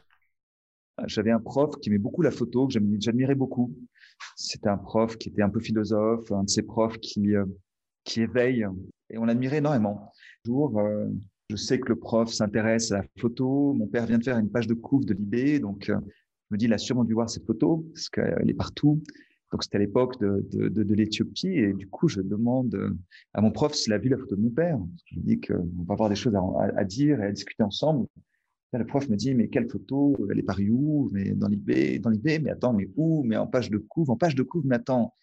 J'avais un prof qui aimait beaucoup la photo, que j'admirais beaucoup. C'était un prof qui était un peu philosophe, un de ces profs qui, euh, qui éveille, et on l'admirait énormément. Un jour, euh, je sais que le prof s'intéresse à la photo. Mon père vient de faire une page de couve de Libé, donc euh, me dis, il a sûrement dû voir cette photo parce qu'elle est partout. Donc c'était à l'époque de, de, l'Éthiopie et du coup je demande à mon prof s'il a vu la photo de mon père. Je lui dis qu'on va avoir des choses à, dire et à discuter ensemble. Le prof me dit, mais quelle photo? Elle est parue où? Mais dans l'IB, dans l'IB, mais attends, mais où? Mais en page de couve, en page de couve, mais attends,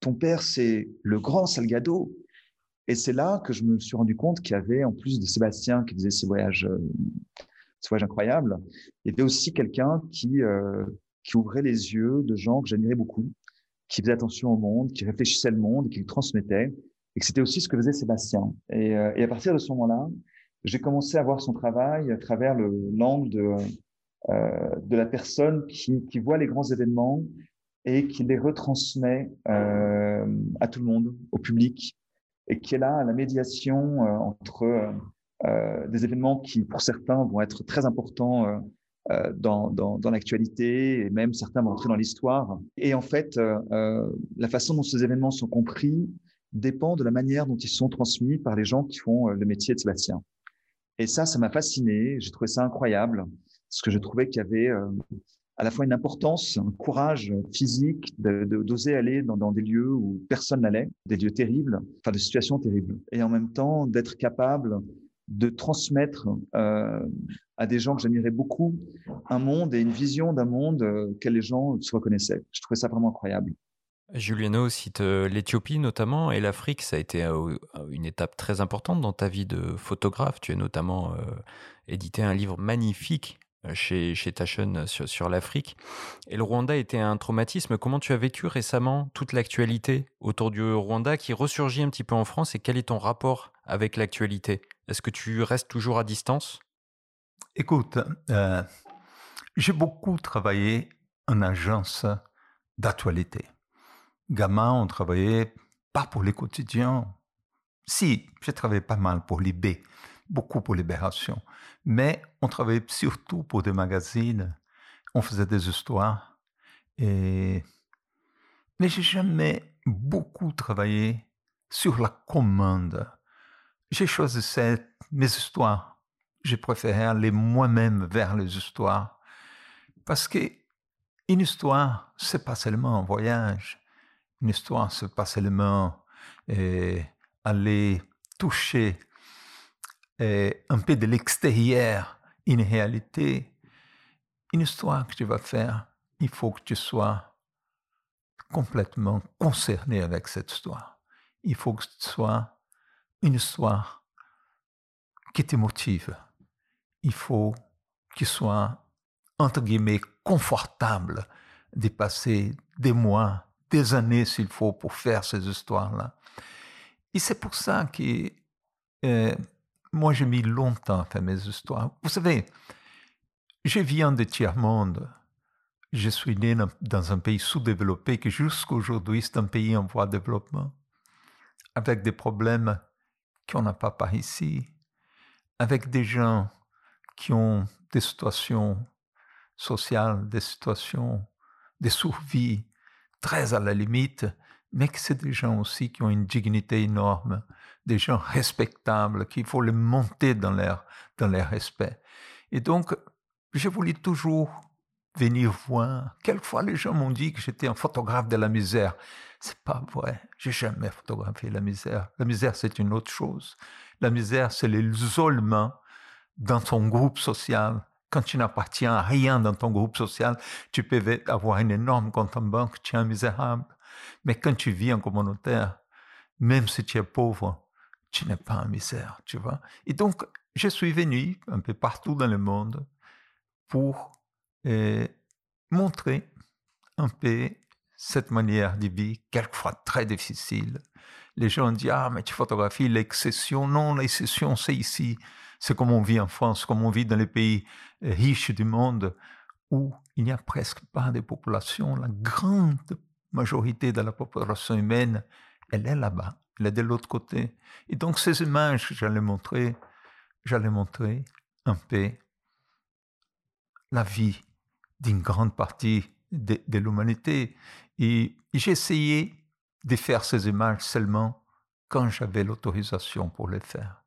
ton père, c'est le grand Salgado. Et c'est là que je me suis rendu compte qu'il y avait, en plus de Sébastien qui faisait ces voyages, euh, voyages incroyables, il y avait aussi quelqu'un qui, euh, qui ouvrait les yeux de gens que j'admirais beaucoup, qui faisait attention au monde, qui réfléchissait le monde et qui le transmettait. Et que c'était aussi ce que faisait Sébastien. Et, euh, et à partir de ce moment-là, j'ai commencé à voir son travail à travers l'angle de, euh, de la personne qui, qui, voit les grands événements et qui les retransmet euh, à tout le monde, au public, et qui est là à la médiation euh, entre euh, des événements qui, pour certains, vont être très importants euh, dans, dans, dans l'actualité, et même certains vont entrer dans l'histoire. Et en fait, la façon dont ces événements sont compris dépend de la manière dont ils sont transmis par les gens qui font le métier de Sébastien. Et ça, ça m'a fasciné. J'ai trouvé ça incroyable parce que je trouvais qu'il y avait euh, à la fois une importance, un courage physique d'oser de, aller dans, des lieux où personne n'allait, des lieux terribles, enfin des situations terribles, et en même temps d'être capable de transmettre euh, à des gens que j'admirais beaucoup un monde et une vision d'un monde euh, les gens se reconnaissaient. Je trouvais ça vraiment incroyable. Juliano cite euh, l'Éthiopie notamment et l'Afrique, ça a été euh, une étape très importante dans ta vie de photographe. Tu as notamment euh, édité un livre magnifique chez, Taschen sur, sur l'Afrique. Et le Rwanda était un traumatisme. Comment tu as vécu récemment toute l'actualité autour du Rwanda qui ressurgit un petit peu en France et quel est ton rapport avec l'actualité? Est-ce que tu restes toujours à distance? Écoute, j'ai beaucoup travaillé en agence d'actualité gamin, on travaillait pas pour les quotidiens. Si, j'ai travaillé pas mal pour l'IB, beaucoup pour Libération, mais on travaillait surtout pour des magazines, on faisait des histoires. Et... Mais j'ai jamais beaucoup travaillé sur la commande. J'ai choisi mes histoires. J'ai préféré aller moi-même vers les histoires. Parce que une histoire, c'est pas seulement un voyage une histoire, c'est pas seulement aller toucher un peu de l'extérieur une réalité. Une histoire que tu vas faire, il faut que tu sois complètement concerné avec cette histoire. Il faut que ce soit une histoire qui te motive. Il faut qu'il soit, entre guillemets, confortable de passer des mois des années s'il faut pour faire ces histoires-là. Et c'est pour ça que euh, moi, j'ai mis longtemps à faire mes histoires. Vous savez, je viens de tiers-monde. Je suis né dans un pays sous-développé qui jusqu'à aujourd'hui c'est un pays en voie de développement, avec des problèmes qu'on n'a pas par ici, avec des gens qui ont des situations sociales, des situations de survie très à la limite, mais que c'est des gens aussi qui ont une dignité énorme, des gens respectables, qu'il faut les monter dans leur, dans leur respect. Et donc, j'ai voulu toujours venir voir. Quelquefois, les gens m'ont dit que j'étais un photographe de la misère. C'est pas vrai. J'ai jamais photographié la misère. La misère, c'est une autre chose. La misère, c'est l'isolement dans son groupe social, quand tu n'appartiens à rien dans ton groupe social, tu peux avoir un énorme compte en banque, tu es un misérable. Mais quand tu vis en communautaire, même si tu es pauvre, tu n'es pas un misère, tu vois. Et donc, je suis venu un peu partout dans le monde pour euh, montrer un peu cette manière de vie, quelquefois très difficile. Les gens disent, ah, mais tu photographies l'exception. Non, l'exception, c'est ici. C'est comme on vit en France, comme on vit dans les pays euh, riches du monde, où il n'y a presque pas de population. La grande majorité de la population humaine, elle est là-bas, elle est de l'autre côté. Et donc ces images, j'allais montrer, j'allais montrer un peu la vie d'une grande partie de, de l'humanité. Et essayé de faire ces images seulement quand j'avais l'autorisation pour les faire.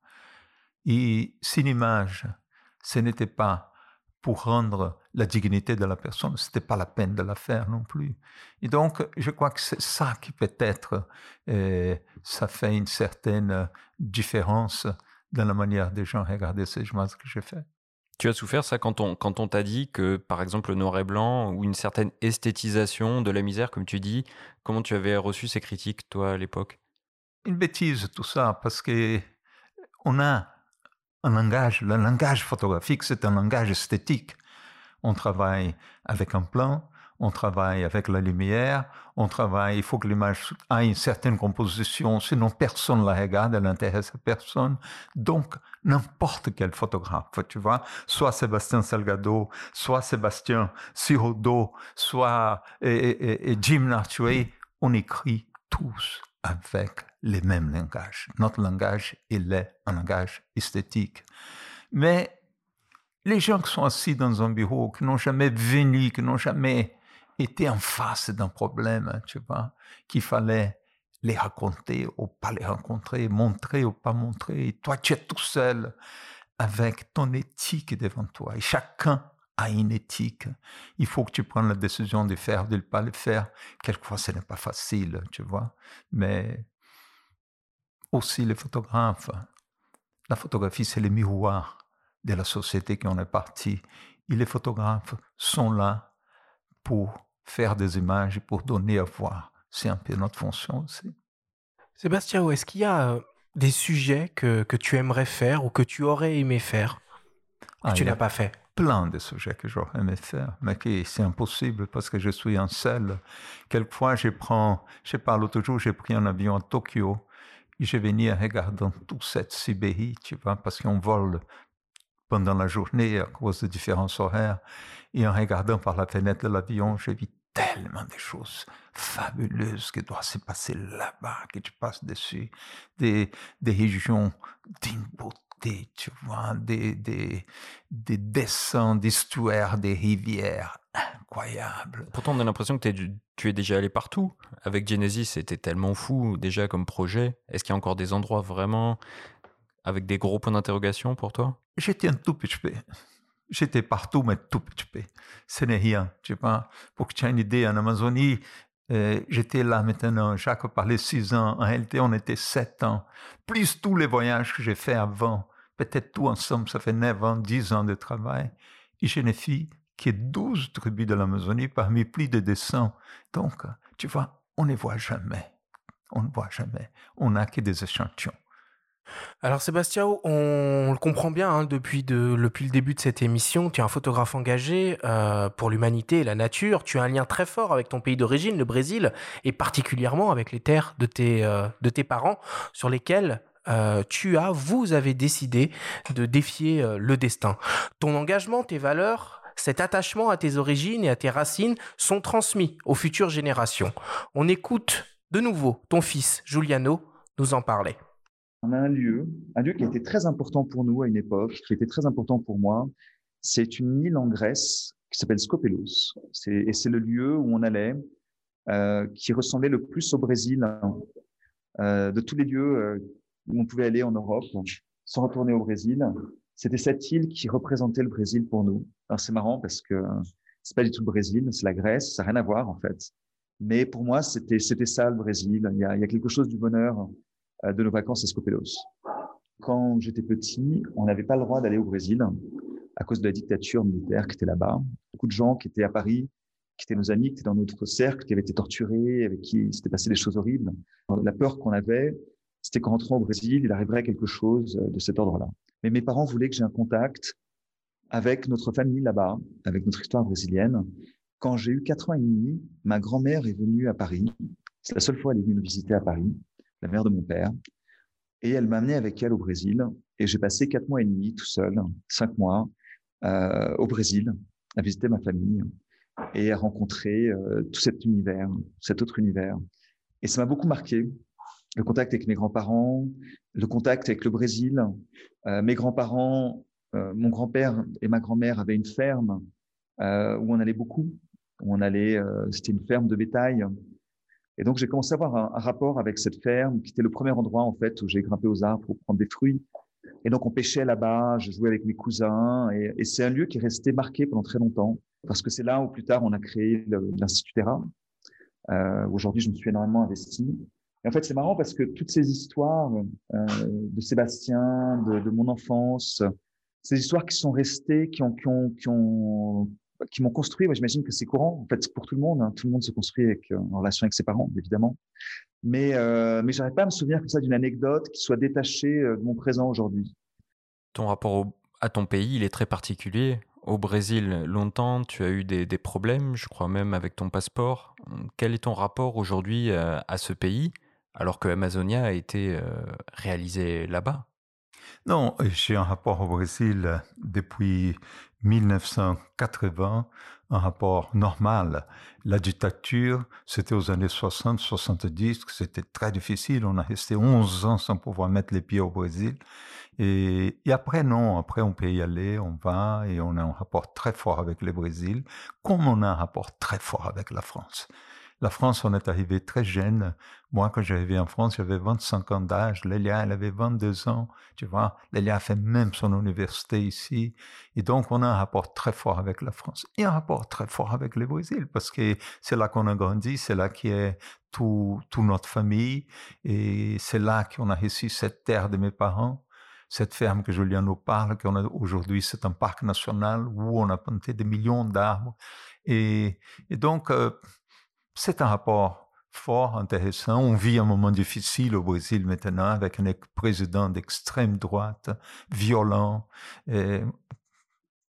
Et une image, ce n'était pas pour rendre la dignité de la personne, ce n'était pas la peine de la faire non plus. Et donc, je crois que c'est ça qui peut-être, euh, ça fait une certaine différence dans la manière des gens regarder ces images que j'ai faites. Tu as souffert ça quand on, quand on t'a dit que, par exemple, le noir et blanc ou une certaine esthétisation de la misère, comme tu dis, comment tu avais reçu ces critiques, toi, à l'époque? Une bêtise, tout ça, parce que on a un langage, le langage photographique, c'est un langage esthétique. On travaille avec un plan, on travaille avec la lumière, on travaille, il faut que l'image ait une certaine composition, sinon personne ne la regarde, elle n'intéresse personne. Donc, n'importe quel photographe, tu vois, soit Sébastien Salgado, soit Sébastien Sirodo, soit et, Jim Nartway, on écrit tous avec les mêmes langages. Notre langage, il est un langage esthétique. Mais les gens qui sont assis dans un bureau, qui n'ont jamais venu, qui n'ont jamais étaient en face d'un problème, tu vois, qu'il fallait les raconter ou pas les rencontrer, montrer ou pas montrer. Et toi, tu es tout seul avec ton éthique devant toi. Et chacun a une éthique. Il faut que tu prennes la décision de faire, de ne pas le faire. Quelquefois, ce n'est pas facile, tu vois. Mais aussi les photographes. La photographie, c'est le miroir de la société qui en est partie. Et les photographes sont là pour faire des images pour donner à voir. C'est un peu notre fonction aussi. Sébastien, est-ce qu'il y a euh, des sujets que, que, tu aimerais faire ou que tu aurais aimé faire que ah, tu n'as pas fait? Plein de sujets que j'aurais aimé faire, mais qui c'est impossible parce que je suis en selle. Quelquefois, je prends, je pas, l'autre jour, j'ai pris un avion à Tokyo et je venais regardant toute cette Sibérie, tu vois, parce qu'on vole pendant la journée à cause de différences horaires. Et en regardant par la fenêtre de l'avion, j'ai vu tellement de choses fabuleuses qui doivent se passer là-bas, que tu passes dessus, des, régions d'une tu vois, des, des, des dessins d'histoire des rivières incroyables. Pourtant, on a l'impression que tu es déjà allé partout. Avec Genesis, c'était tellement fou déjà comme projet. Est-ce qu'il y a encore des endroits vraiment avec des gros points d'interrogation pour toi? J'étais un tout petit peu. J'étais partout, mais tout petit peu. Ce n'est rien. Tu vois, pour que tu aies une idée, en Amazonie, j'étais là maintenant, Jacques parlait six ans. En réalité, on était sept ans. Plus tous les voyages que j'ai faits avant. Peut-être tout ensemble, ça fait neuf ans, dix ans de travail. Et je n'ai fait que douze tribus de l'Amazonie parmi plus de 200. Donc, tu vois, on ne voit jamais. On ne voit jamais. On n'a que des échantillons. Alors Sébastien, on, le comprend bien hein, depuis, le début de cette émission, tu es un photographe engagé euh, pour l'humanité et la nature, tu as un lien très fort avec ton pays d'origine, le Brésil, et particulièrement avec les terres de tes, euh, parents sur lesquelles euh, tu as, vous avez décidé de défier le destin. Ton engagement, tes valeurs, cet attachement à tes origines et à tes racines sont transmis aux futures générations. On écoute de nouveau ton fils, Giuliano, nous en parler on a un lieu, un lieu qui était très important pour nous à une époque, qui était très important pour moi. C'est une île en Grèce qui s'appelle Skopelos. Et c'est le lieu où on allait, euh, qui ressemblait le plus au Brésil, euh, de tous les lieux euh, où on pouvait aller en Europe sans retourner au Brésil. C'était cette île qui représentait le Brésil pour nous. Alors c'est marrant parce que c'est pas du tout le Brésil, c'est la Grèce, ça n'a rien à voir en fait. Mais pour moi, c'était ça le Brésil. Il y a, il y a quelque chose du bonheur de nos vacances à Skopelos. Quand j'étais petit, on n'avait pas le droit d'aller au Brésil à cause de la dictature militaire qui était là-bas. Beaucoup de gens qui étaient à Paris, qui étaient nos amis, qui étaient dans notre cercle, qui avaient été torturés, avec qui il s'était passé des choses horribles. La peur qu'on avait, c'était qu'en rentrant au Brésil, il arriverait quelque chose de cet ordre-là. Mais mes parents voulaient que j'ai un contact avec notre famille là-bas, avec notre histoire brésilienne. Quand j'ai eu quatre ans et demi, ma grand-mère est venue à Paris. C'est la seule fois qu'elle est venue me visiter à Paris la mère de mon père. Et elle m'a amené avec elle au Brésil. Et j'ai passé quatre mois et demi tout seul, cinq mois, euh, au Brésil, à visiter ma famille et à rencontrer euh, tout cet univers, cet autre univers. Et ça m'a beaucoup marqué. Le contact avec mes grands-parents, le contact avec le Brésil. Euh, mes grands-parents, mon grand-père et ma grand-mère avaient une ferme où on allait beaucoup. On allait, c'était une ferme de bétail et donc, j'ai commencé à avoir un, rapport avec cette ferme, qui était le premier endroit, en fait, où j'ai grimpé aux arbres pour prendre des fruits. Et donc, on pêchait là-bas, je jouais avec mes cousins, et, et c'est un lieu qui est resté marqué pendant très longtemps, parce que c'est là où plus tard on a créé l'Institut Terra. Euh, Aujourd'hui, je me suis énormément investi. Et en fait, c'est marrant parce que toutes ces histoires euh, de Sébastien, de, de, mon enfance, ces histoires qui sont restées, qui ont, qui ont, qui ont, qui m'ont construit. Moi, j'imagine que c'est courant, en fait, pour tout le monde. Hein. Tout le monde se construit avec, euh, en relation avec ses parents, évidemment. Mais, euh, mais j'arrive pas à me souvenir que ça d'une anecdote qui soit détachée euh, de mon présent aujourd'hui. Ton rapport à ton pays, il est très particulier. Au Brésil, longtemps, tu as eu des, des, problèmes, je crois même avec ton passeport. Quel est ton rapport aujourd'hui à, à, ce pays, alors que Amazonia a été euh, réalisé là-bas? Non, j'ai un rapport au Brésil depuis 1980, un rapport normal. La dictature, c'était aux années 60-70, c'était très difficile. On a resté 11 ans sans pouvoir mettre les pieds au Brésil. Et, et, après, non, après, on peut y aller, on va, et on a un rapport très fort avec le Brésil, comme on a un rapport très fort avec la France. La France, on est arrivé très jeune. Moi, quand j'arrivais en France, j'avais 25 ans d'âge. Lélia, elle avait 22 ans. Tu vois, Lélia a fait même son université ici. Et donc, on a un rapport très fort avec la France. Et un rapport très fort avec le Brésil, parce que c'est là qu'on a grandi, c'est là qui est tout, tout notre famille. Et c'est là qu'on a reçu cette terre de mes parents cette ferme que Julien nous parle, aujourd'hui, c'est un parc national où on a planté des millions d'arbres. Et, et, donc, euh, c'est un rapport fort, intéressant. On vit un moment difficile au Brésil maintenant avec un président d'extrême droite, violent, et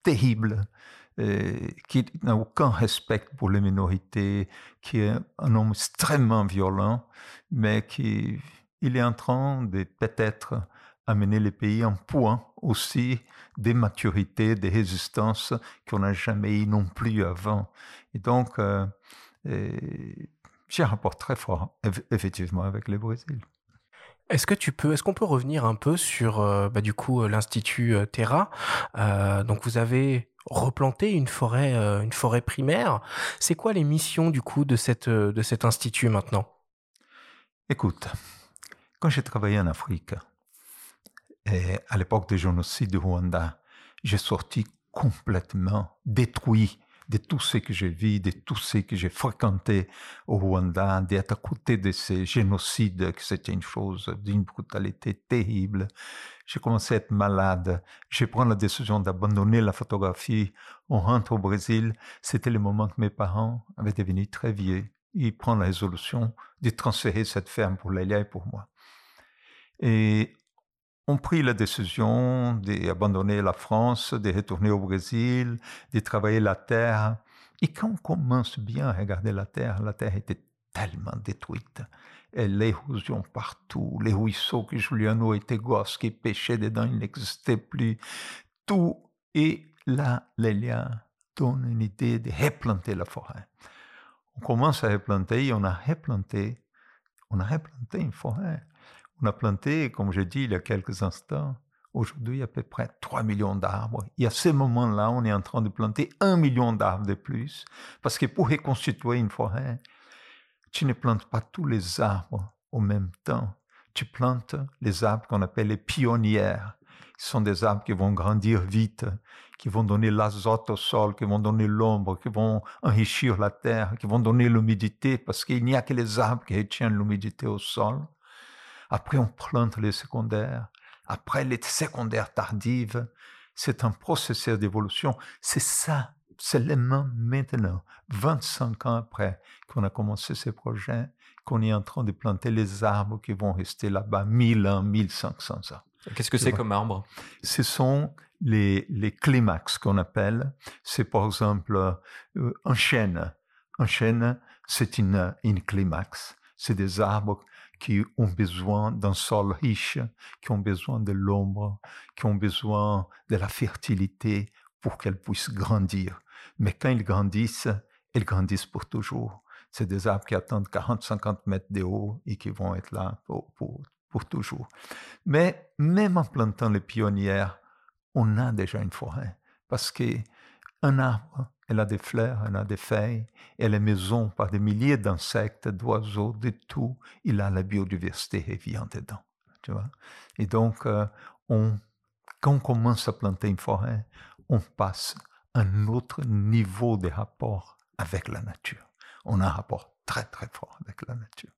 terrible, et qui n'a aucun respect pour les minorités, qui est un homme extrêmement violent, mais qui il est en train de peut-être amener le pays en point aussi des maturités, des résistances qu'on n'a jamais eu non plus avant. Et donc, euh, j'ai un rapport très fort, effectivement, avec le Brésil. Est-ce que tu peux, est-ce qu'on peut revenir un peu sur, euh, bah, du coup, l'institut euh, Terra? Euh, Donc, vous avez replanté une forêt, euh, une forêt primaire. C'est quoi les missions du coup de cette, de cet institut maintenant? Écoute, quand j'ai travaillé en Afrique, et à l'époque du génocide du Rwanda, j'ai sorti complètement détruit de tout ce que j'ai vu, de tout ce que j'ai fréquenté au Rwanda, d'être à côté de ces génocides, que c'était une chose d'une brutalité terrible. J'ai commencé à être malade. J'ai pris la décision d'abandonner la photographie. On rentre au Brésil. C'était le moment que mes parents avaient devenu très vieux. Ils prennent la résolution de transférer cette ferme pour Lélia et pour moi. Ont pris la décision d'abandonner la France, de retourner au Brésil, de travailler la terre. Et quand on commence bien à regarder la terre, la terre était tellement détruite. Et l'érosion partout, les ruisseaux que Juliano était gosse, qui pêchait dedans, il n'existait plus. Tout. Et là, Lélia donne une idée de replanter la forêt. On commence à replanter, on a replanté, on a replanté une forêt. On a planté, comme j'ai dit il y a quelques instants, aujourd'hui à peu près 3 millions d'arbres. Et à ce moment-là, on est en train de planter un million d'arbres de plus, parce que pour reconstituer une forêt, tu ne plantes pas tous les arbres au même temps. Tu plantes les arbres qu'on appelle les pionnières. Ce sont des arbres qui vont grandir vite, qui vont donner l'azote au sol, qui vont donner l'ombre, qui vont enrichir la terre, qui vont donner l'humidité, parce qu'il n'y a que les arbres qui retiennent l'humidité au sol. Après, on plante les secondaires. Après, les secondaires tardives. C'est un processus d'évolution. C'est ça, seulement maintenant, 25 ans après qu'on a commencé ces projets, qu'on est en train de planter les arbres qui vont rester là-bas 1000 ans, 1500 ans. Qu'est-ce que c'est comme arbre? Ce sont les, les climax qu'on appelle. C'est par exemple euh, un chêne. Un chêne, c'est une, une climax. C'est des arbres qui ont besoin d'un sol riche, qui ont besoin de l'ombre, qui ont besoin de la fertilité pour qu'elles puissent grandir. Mais quand ils grandissent, elles grandissent pour toujours. C'est des arbres qui attendent 40-50 mètres de haut et qui vont être là pour, pour, pour toujours. Mais même en plantant les pionnières, on a déjà une forêt. Parce qu'un arbre, elle a des fleurs, elle a des feuilles, elle est maison par des milliers d'insectes, d'oiseaux, de tout. Il a la biodiversité et vient dedans. Tu vois? Et donc, euh, quand on commence à planter une forêt, on passe à un autre niveau de rapport avec la nature. On a un rapport très très fort avec la nature.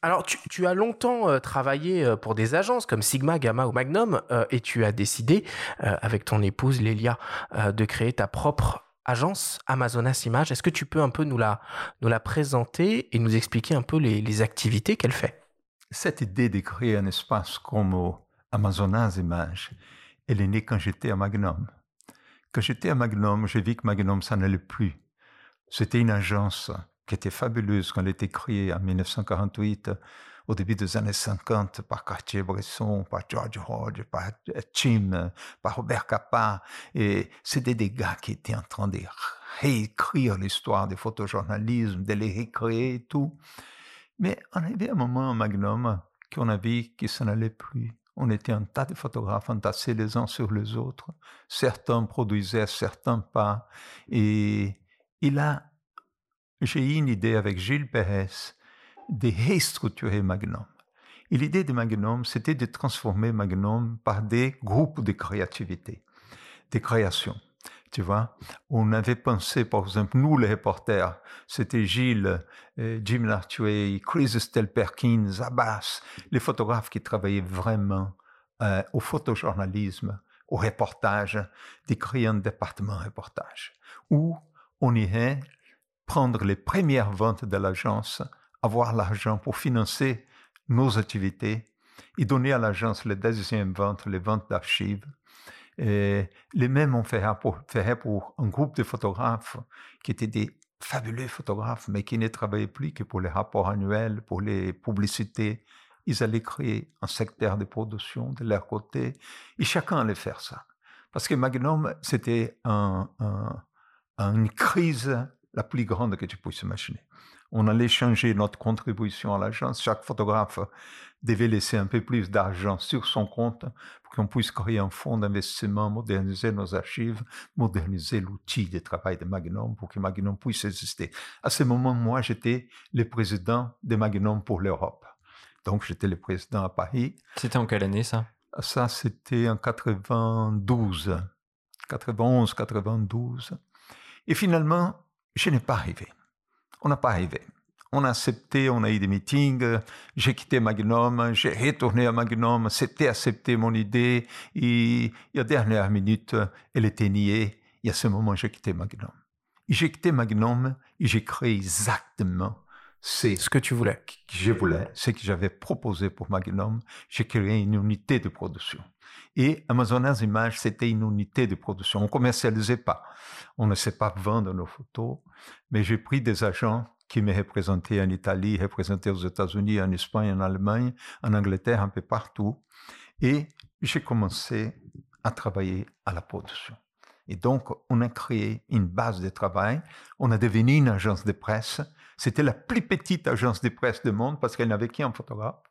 Alors, tu, as longtemps euh, travaillé euh, pour des agences comme Sigma, Gamma ou Magnum, et tu as décidé, avec ton épouse Lélia, de créer ta propre agence Amazonas Images. Est-ce que tu peux un peu nous la, nous la présenter et nous expliquer un peu les, les activités qu'elle fait? Cette idée de créer un espace comme Amazonas Images, elle est née quand j'étais à Magnum. Quand j'étais à Magnum, j'ai vu que Magnum, ça n'allait plus. C'était une agence qui était fabuleuse quand elle été créée en 1948, au début des années 50, par Cartier-Bresson, par George Hodge, par Tim, par Robert Capa. Et c'était des gars qui étaient en train de réécrire l'histoire du photojournalisme, de les récréer et tout. Mais on avait un moment Magnum qu'on a vu que ça n'allait plus. On était un tas de photographes entassés les uns sur les autres. Certains produisaient, certains pas. Et il a j'ai eu une idée avec Gilles Pérez de restructurer Magnum. Et l'idée de Magnum, c'était de transformer Magnum par des groupes de créativité, des créations. Tu vois, on avait pensé, par exemple, nous les reporters, c'était Gilles, euh, Jim Lartuey, Chris Estelle Perkins, Abbas, les photographes qui travaillaient vraiment euh, au photojournalisme, au reportage, de créer un département reportage, où on irait prendre les premières ventes de l'agence, avoir l'argent pour financer nos activités et donner à l'agence les deuxièmes ventes, les ventes d'archives. Les mêmes on ferait pour, un groupe de photographes qui étaient des fabuleux photographes, mais qui ne travaillaient plus que pour les rapports annuels, pour les publicités. Ils allaient créer un secteur de production de leur côté, et chacun allait faire ça. Parce que Magnum, c'était un, une crise la plus grande que tu puisses imaginer. On allait changer notre contribution à l'agence. Chaque photographe devait laisser un peu plus d'argent sur son compte pour qu'on puisse créer un fonds d'investissement, moderniser nos archives, moderniser l'outil de travail de Magnum pour que Magnum puisse exister. À ce moment, moi, j'étais le président de Magnum pour l'Europe. Donc, j'étais le président à Paris. C'était en quelle année, ça? Ça, c'était en 92, 91, 92. Et finalement, je n'ai pas arrivé. On n'a pas arrivé. On a accepté, on a eu des meetings, j'ai quitté Magnum, j'ai retourné à Magnum, c'était accepté mon idée, et, à la dernière minute, elle était niée, et à ce moment, j'ai quitté Magnum. J'ai quitté Magnum et j'ai créé exactement ce que tu voulais. Que je voulais, ce que j'avais proposé pour Magnum. J'ai créé une unité de production. Et Amazonas Images, c'était une unité de production. On ne commercialisait pas. On ne sait pas vendre nos photos. Mais j'ai pris des agents qui me représentaient en Italie, représentaient aux États-Unis, en Espagne, en Allemagne, en Angleterre, un peu partout. Et j'ai commencé à travailler à la production. Et donc, on a créé une base de travail. On a devenu une agence de presse. C'était la plus petite agence de presse du monde parce qu'elle n'avait qu'un photographe,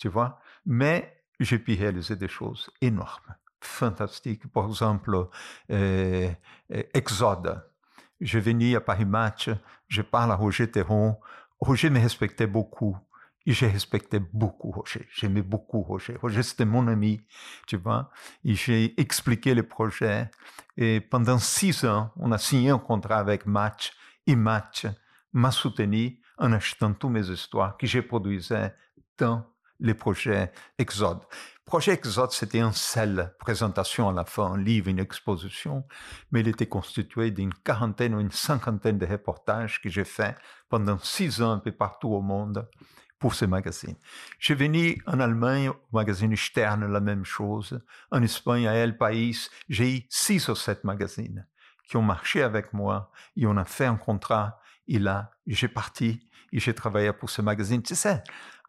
tu vois. Mais j'ai pu réaliser des choses énormes, fantastiques. Par exemple, euh, euh, Exode. Je venais à Paris Match, je parle à Roger Terron. Roger me respectait beaucoup. Et j'ai respecté beaucoup Roger. J'aimais beaucoup Roger. Roger, c'était mon ami, tu vois. Et j'ai expliqué le projet. Et pendant six ans, on a signé un contrat avec Match. Et Match m'a soutenu en achetant toutes mes histoires que j'ai produisais dans les projets Exode. Projet Exode, c'était une seule présentation à la fin, un livre, une exposition, mais il était constitué d'une quarantaine ou une cinquantaine de reportages que j'ai fait pendant six ans un peu partout au monde pour ces magazines. Je venu en Allemagne, au magazine Stern, la même chose. En Espagne, à El País, j'ai eu six ou sept magazines qui ont marché avec moi et on a fait un contrat. Et là, j'ai parti et j'ai travaillé pour ce magazine. Tu sais,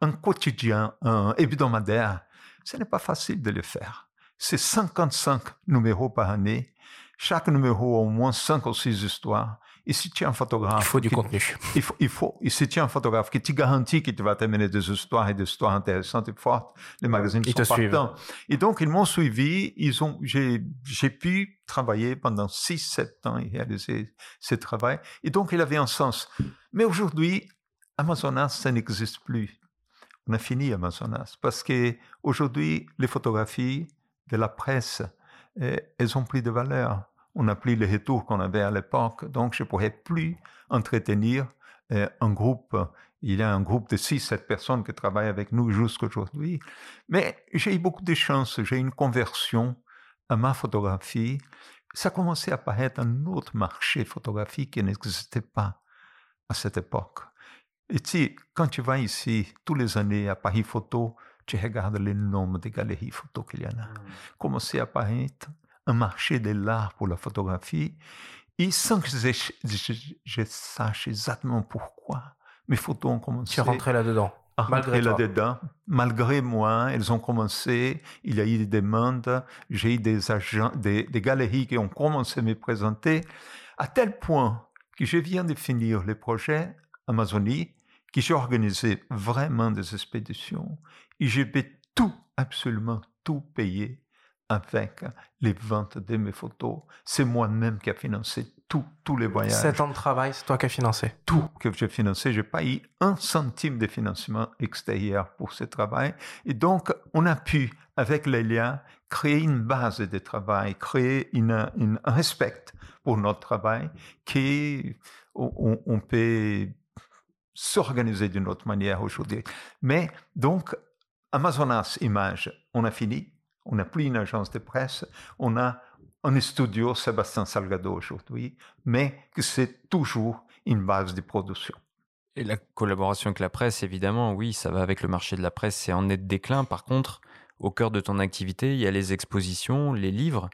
un quotidien, un hebdomadaire, ce n'est pas facile de le faire. C'est 55 numéros par année. Chaque numéro a au moins 5 ou 6 histoires. Et si tu es un photographe... Il faut du contenu. Il faut, il faut, et si tu es un photographe qui te garantit qu'il te va t'amener des histoires et des histoires intéressantes et fortes, les magazines ils sont partants. Et donc, ils m'ont suivi. Ils ont, j'ai, j'ai pu travailler pendant 6-7 ans et réaliser ce travail. Et donc, il avait un sens. Mais aujourd'hui, Amazonas, ça n'existe plus on a fini Amazonas parce que aujourd'hui les photographies de la presse, eh, elles ont plus de valeur. On n'a plus les retours qu'on avait à l'époque, donc je pourrais plus entretenir eh, un groupe Il y a un groupe de 6-7 personnes qui travaillent avec nous jusqu'aujourd'hui. Mais j'ai eu beaucoup de chance. J'ai eu une conversion à ma photographie. Ça a commencé à apparaître un autre marché photographique qui n'existait pas à cette époque. Et tu, quand tu vas ici, tous les années à Paris Photo, tu regardes le nombre de galeries photo qu'il y en a. Commencer à apparaître un marché de l'art pour la photographie. Et sans que je, je, je sache exactement pourquoi, mes photos ont commencé. Tu es rentré là-dedans Malgré là-dedans. Malgré moi, elles ont commencé. Il y a eu des demandes. J'ai eu des agents, des, des galeries qui ont commencé à me présenter, à tel point que je viens de finir le projet Amazonie, que j'ai organisé vraiment des expéditions et je vais tout, absolument tout payer avec les ventes de mes photos. C'est moi-même qui a financé tout, tous les voyages. Sept ans de travail, c'est toi qui as financé. Tout que j'ai financé, je n'ai pas eu un centime de financement extérieur pour ce travail. Et donc, on a pu, avec Lélia, créer une base de travail, créer une, une, un respect pour notre travail qui on, on peut s'organiser d'une autre manière aujourd'hui. Mais donc, Amazonas Images, on a fini. On n'a plus une agence de presse. On a un studio Sébastien Salgado aujourd'hui, mais que c'est toujours une base de production. Et la collaboration avec la presse, évidemment, oui, ça va avec le marché de la presse, c'est en net déclin. Par contre, au cœur de ton activité, il y a les expositions, les livres.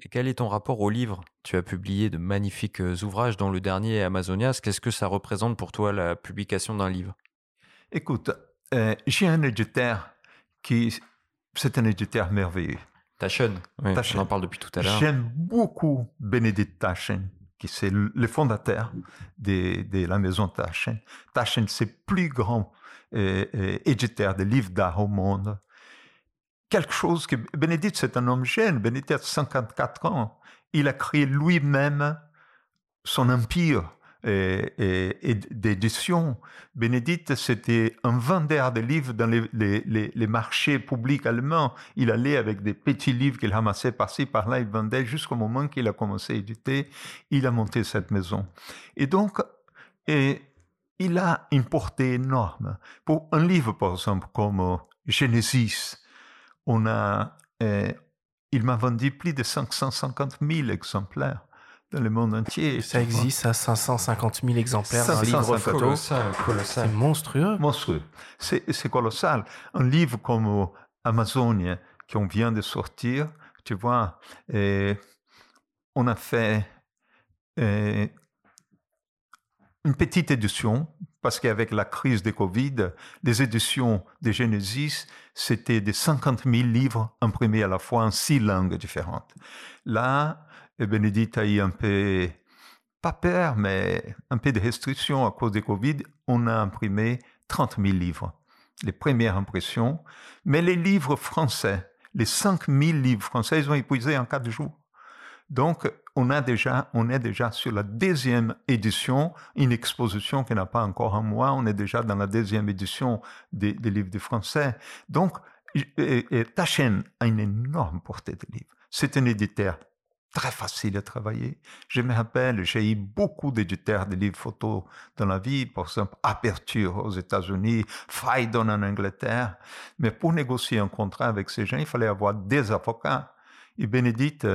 Et quel est ton rapport aux livres Tu as publié de magnifiques ouvrages, dont le dernier Amazonias. Qu'est-ce que ça représente pour toi la publication d'un livre? Écoute, euh, j'ai un éditeur qui, c'est un éditeur merveilleux. Taschen, oui, on en parle depuis tout à l'heure. J'aime beaucoup Bénédicte Taschen, qui c'est le fondateur de, de, la maison Taschen. Taschen, c'est le plus grand euh, euh, éditeur de livres d'art au monde quelque chose que Bénédicte, c'est un homme jeune, Bénédicte a 54 ans. Il a créé lui-même son empire d'édition. Bénédicte, c'était un vendeur de livres dans les, les, les, marchés publics allemands. Il allait avec des petits livres qu'il ramassait par-ci, par-là, il vendait jusqu'au moment qu'il a commencé à éditer. Il a monté cette maison. Et donc, et il a une portée énorme. Pour un livre, par exemple, comme Genesis, on a, euh, il m'a vendu plus de 550 000 exemplaires dans le monde entier. Ça existe à 550 000 exemplaires d'un livre photo. Colossal, colossal. C'est monstrueux. Monstrueux. C'est colossal. Un livre comme Amazonia, qu'on vient de sortir, tu vois, et on a fait et une petite édition, parce qu'avec la crise de Covid, les éditions de Genesis, c'était des 50 000 livres imprimés à la fois en six langues différentes. Là, Bénédicte a eu un peu, pas peur, mais un peu de restrictions à cause de Covid. On a imprimé 30 000 livres, les premières impressions. Mais les livres français, les 5 000 livres français, ils ont épuisé en quatre jours. Donc, on, est déjà sur la deuxième édition, une exposition qui n'a pas encore un mois. On est déjà dans la deuxième édition des, livres de français. Donc, et Taschen a une énorme portée de livres. C'est un éditeur très facile à travailler. Je me rappelle, j'ai eu beaucoup d'éditeurs de livres photos dans la vie, par exemple Aperture aux États-Unis, Phaidon en Angleterre. Mais pour négocier un contrat avec ces gens, il fallait avoir des avocats. Et Bénédicte,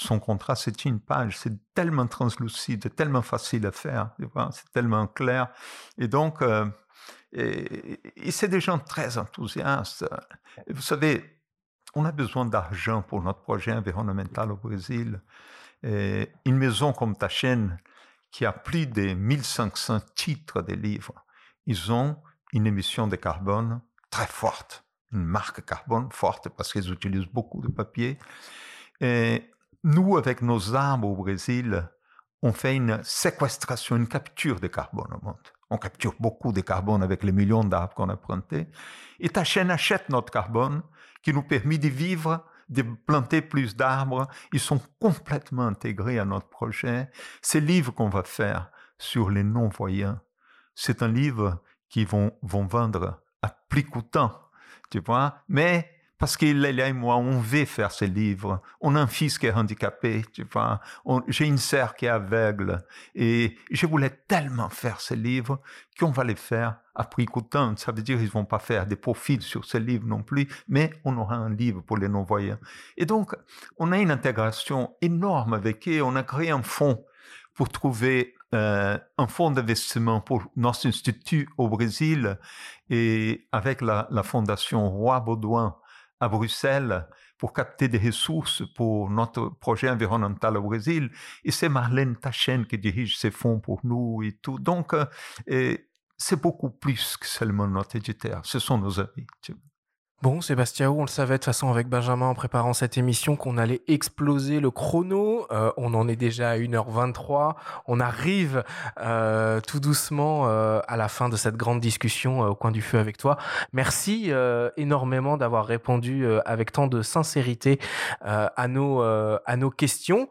son contrat, c'est une page, c'est tellement translucide, tellement facile à faire, c'est tellement clair. Et donc, euh, et, c'est des gens très enthousiastes. Vous savez, on a besoin d'argent pour notre projet environnemental au Brésil. Et une maison comme Tachen, qui a plus de 1500 titres de livres, ils ont une émission de carbone très forte, une marque carbone forte parce qu'ils utilisent beaucoup de papier. Et nous, avec nos arbres au Brésil, on fait une séquestration, une capture de carbone au monde. On capture beaucoup de carbone avec les millions d'arbres qu'on a plantés. Et Tachen achète notre carbone qui nous permet de vivre, de planter plus d'arbres. Ils sont complètement intégrés à notre projet. Ces livres qu'on va faire sur les non-voyants, c'est un livre qui vont, vont vendre à prix coûtant, tu vois, mais parce qu'il et moi, on veut faire ce livre. On a un fils qui est handicapé, tu vois. J'ai une sœur qui est aveugle. Et je voulais tellement faire ce livre qu'on va le faire à prix coûtant. Ça veut dire qu'ils vont pas faire des profits sur ce livre non plus, mais on aura un livre pour les non-voyants. Et donc, on a une intégration énorme avec eux. On a créé un fonds pour trouver euh, un fonds d'investissement pour notre institut au Brésil et avec la, la fondation Roi Baudouin à Bruxelles pour capter des ressources pour notre projet environnemental au Brésil. Et c'est Marlène Tachen qui dirige ces fonds pour nous et tout. Donc, euh, c'est beaucoup plus que seulement notre éditeur. Ce sont nos amis. Bon, Sébastien, on le savait de toute façon avec Benjamin en préparant cette émission qu'on allait exploser le chrono. Euh, on en est déjà à 1h23. On arrive euh, tout doucement euh, à la fin de cette grande discussion au coin du feu avec toi. Merci énormément d'avoir répondu avec tant de sincérité à, nos, à nos questions.